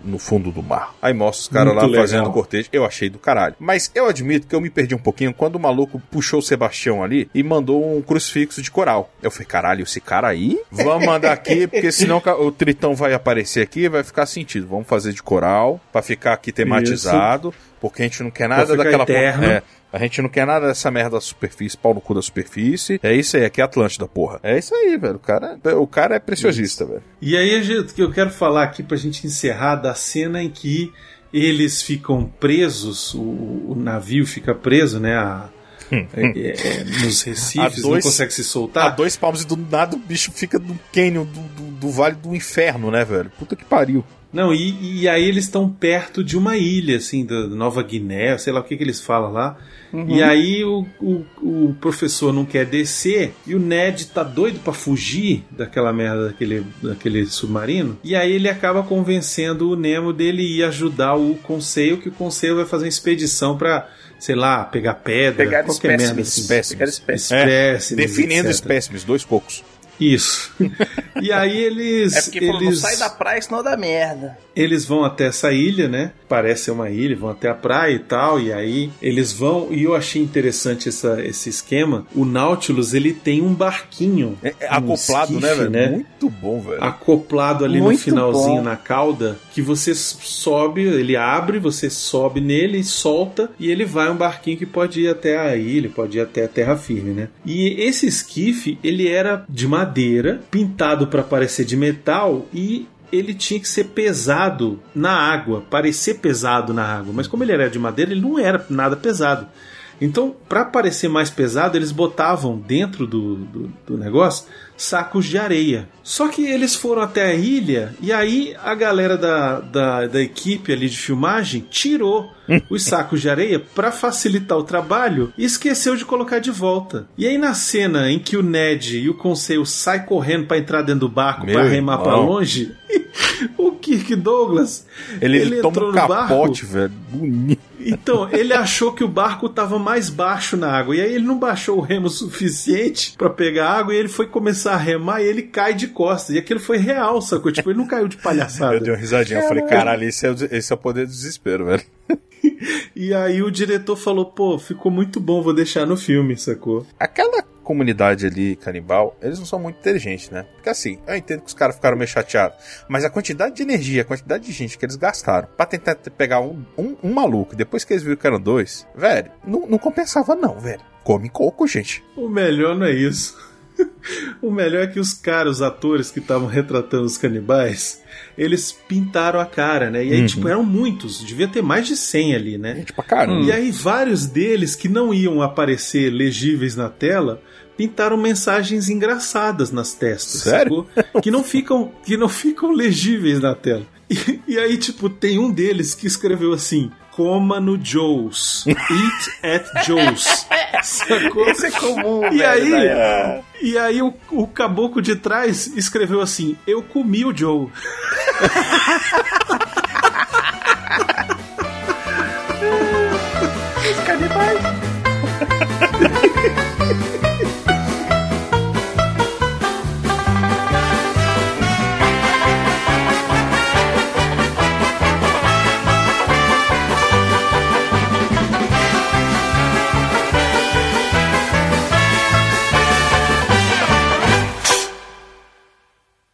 no fundo do mar. Aí mostra os caras lá legal. fazendo cortejo. Eu achei do caralho. Mas eu admito que eu me perdi um pouquinho quando o maluco puxou o Sebastião ali e mandou um crucifixo de coral. Eu falei, caralho, esse cara aí? Vamos mandar aqui, porque senão o tritão vai aparecer aqui e vai ficar sentido. Vamos fazer de coral pra ficar aqui tematizado, porque a gente não quer nada daquela. É, a gente não quer nada dessa merda da superfície, pau no cu da superfície. É isso aí, aqui é Atlântida, porra. É isso aí, velho. O cara, o cara é preciosista, velho. E aí, que eu quero falar aqui pra gente encerrar da cena em que eles ficam presos, o, o navio fica preso, né? a- é, é, nos recifes, A não dois- consegue se A soltar. dois palmos e do nada o bicho fica no cânion do, do, do Vale do Inferno, né, velho? Puta que pariu. Não, e, e aí eles estão perto de uma ilha, assim, da Nova Guiné, sei lá o que, que eles falam lá. E aí o, o, o professor não quer descer e o Ned tá doido pra fugir daquela merda daquele, daquele submarino. E aí ele acaba convencendo o Nemo dele ir ajudar o Conselho, que o Conselho vai fazer uma expedição pra, sei lá, pegar pedra, Pegar qualquer merda. espécimes. assim. Espécimes. Pegar espécimes. Espécimes, Definindo etc. espécimes, dois cocos. Isso. E aí eles. É porque falou, não eles... sai da praia, senão dá merda. Eles vão até essa ilha, né? Parece ser uma ilha, vão até a praia e tal, e aí eles vão. E eu achei interessante essa, esse esquema. O Nautilus ele tem um barquinho É, é um acoplado, né, esquife, velho? Muito bom, velho. Acoplado ali Muito no finalzinho bom. na cauda, que você sobe, ele abre, você sobe nele, solta e ele vai um barquinho que pode ir até a ilha, pode ir até a terra firme, né? E esse esquife, ele era de madeira, pintado para parecer de metal e ele tinha que ser pesado na água, parecer pesado na água, mas como ele era de madeira, ele não era nada pesado. Então, para parecer mais pesado, eles botavam dentro do, do, do negócio sacos de areia. Só que eles foram até a ilha e aí a galera da, da, da equipe ali de filmagem tirou os sacos de areia para facilitar o trabalho e esqueceu de colocar de volta. E aí na cena em que o Ned e o Conselho saem correndo para entrar dentro do barco para remar para longe, o Kirk Douglas Ele, toma entrou um no barco capote, velho. Bonito. então, ele achou que o barco estava mais baixo na água. E aí ele não baixou o remo suficiente para pegar água e ele foi começar a remar e ele cai de costas. E aquilo foi real, sacou? Tipo, ele não caiu de Eu palhaçada. dei uma risadinha. Eu falei, caralho, esse é, esse é o poder do desespero, velho. E aí o diretor falou, pô, ficou muito bom, vou deixar no filme, sacou? Aquela comunidade ali, canibal, eles não são muito inteligentes, né? Porque assim, eu entendo que os caras ficaram meio chateados. Mas a quantidade de energia, a quantidade de gente que eles gastaram pra tentar te- pegar um, um, um maluco, depois que eles viram que eram dois, velho, não, não compensava não, velho. Come coco, gente. O melhor não é isso. O melhor é que os caras, os atores que estavam retratando os canibais, eles pintaram a cara, né? E aí, Uhum. tipo, eram muitos, devia ter mais de 100 ali, né? Gente pra caramba. E aí, vários deles que não iam aparecer legíveis na tela pintaram mensagens engraçadas nas testas. Sério? sacou? Que não ficam, que não ficam legíveis na tela. E, e aí, tipo, tem um deles que escreveu assim: coma no Joe's. Eat at Joe's. Sacou? Isso é comum, E velho, aí, época. e aí o, o caboclo de trás escreveu assim: Eu comi o Joe. Os canibais.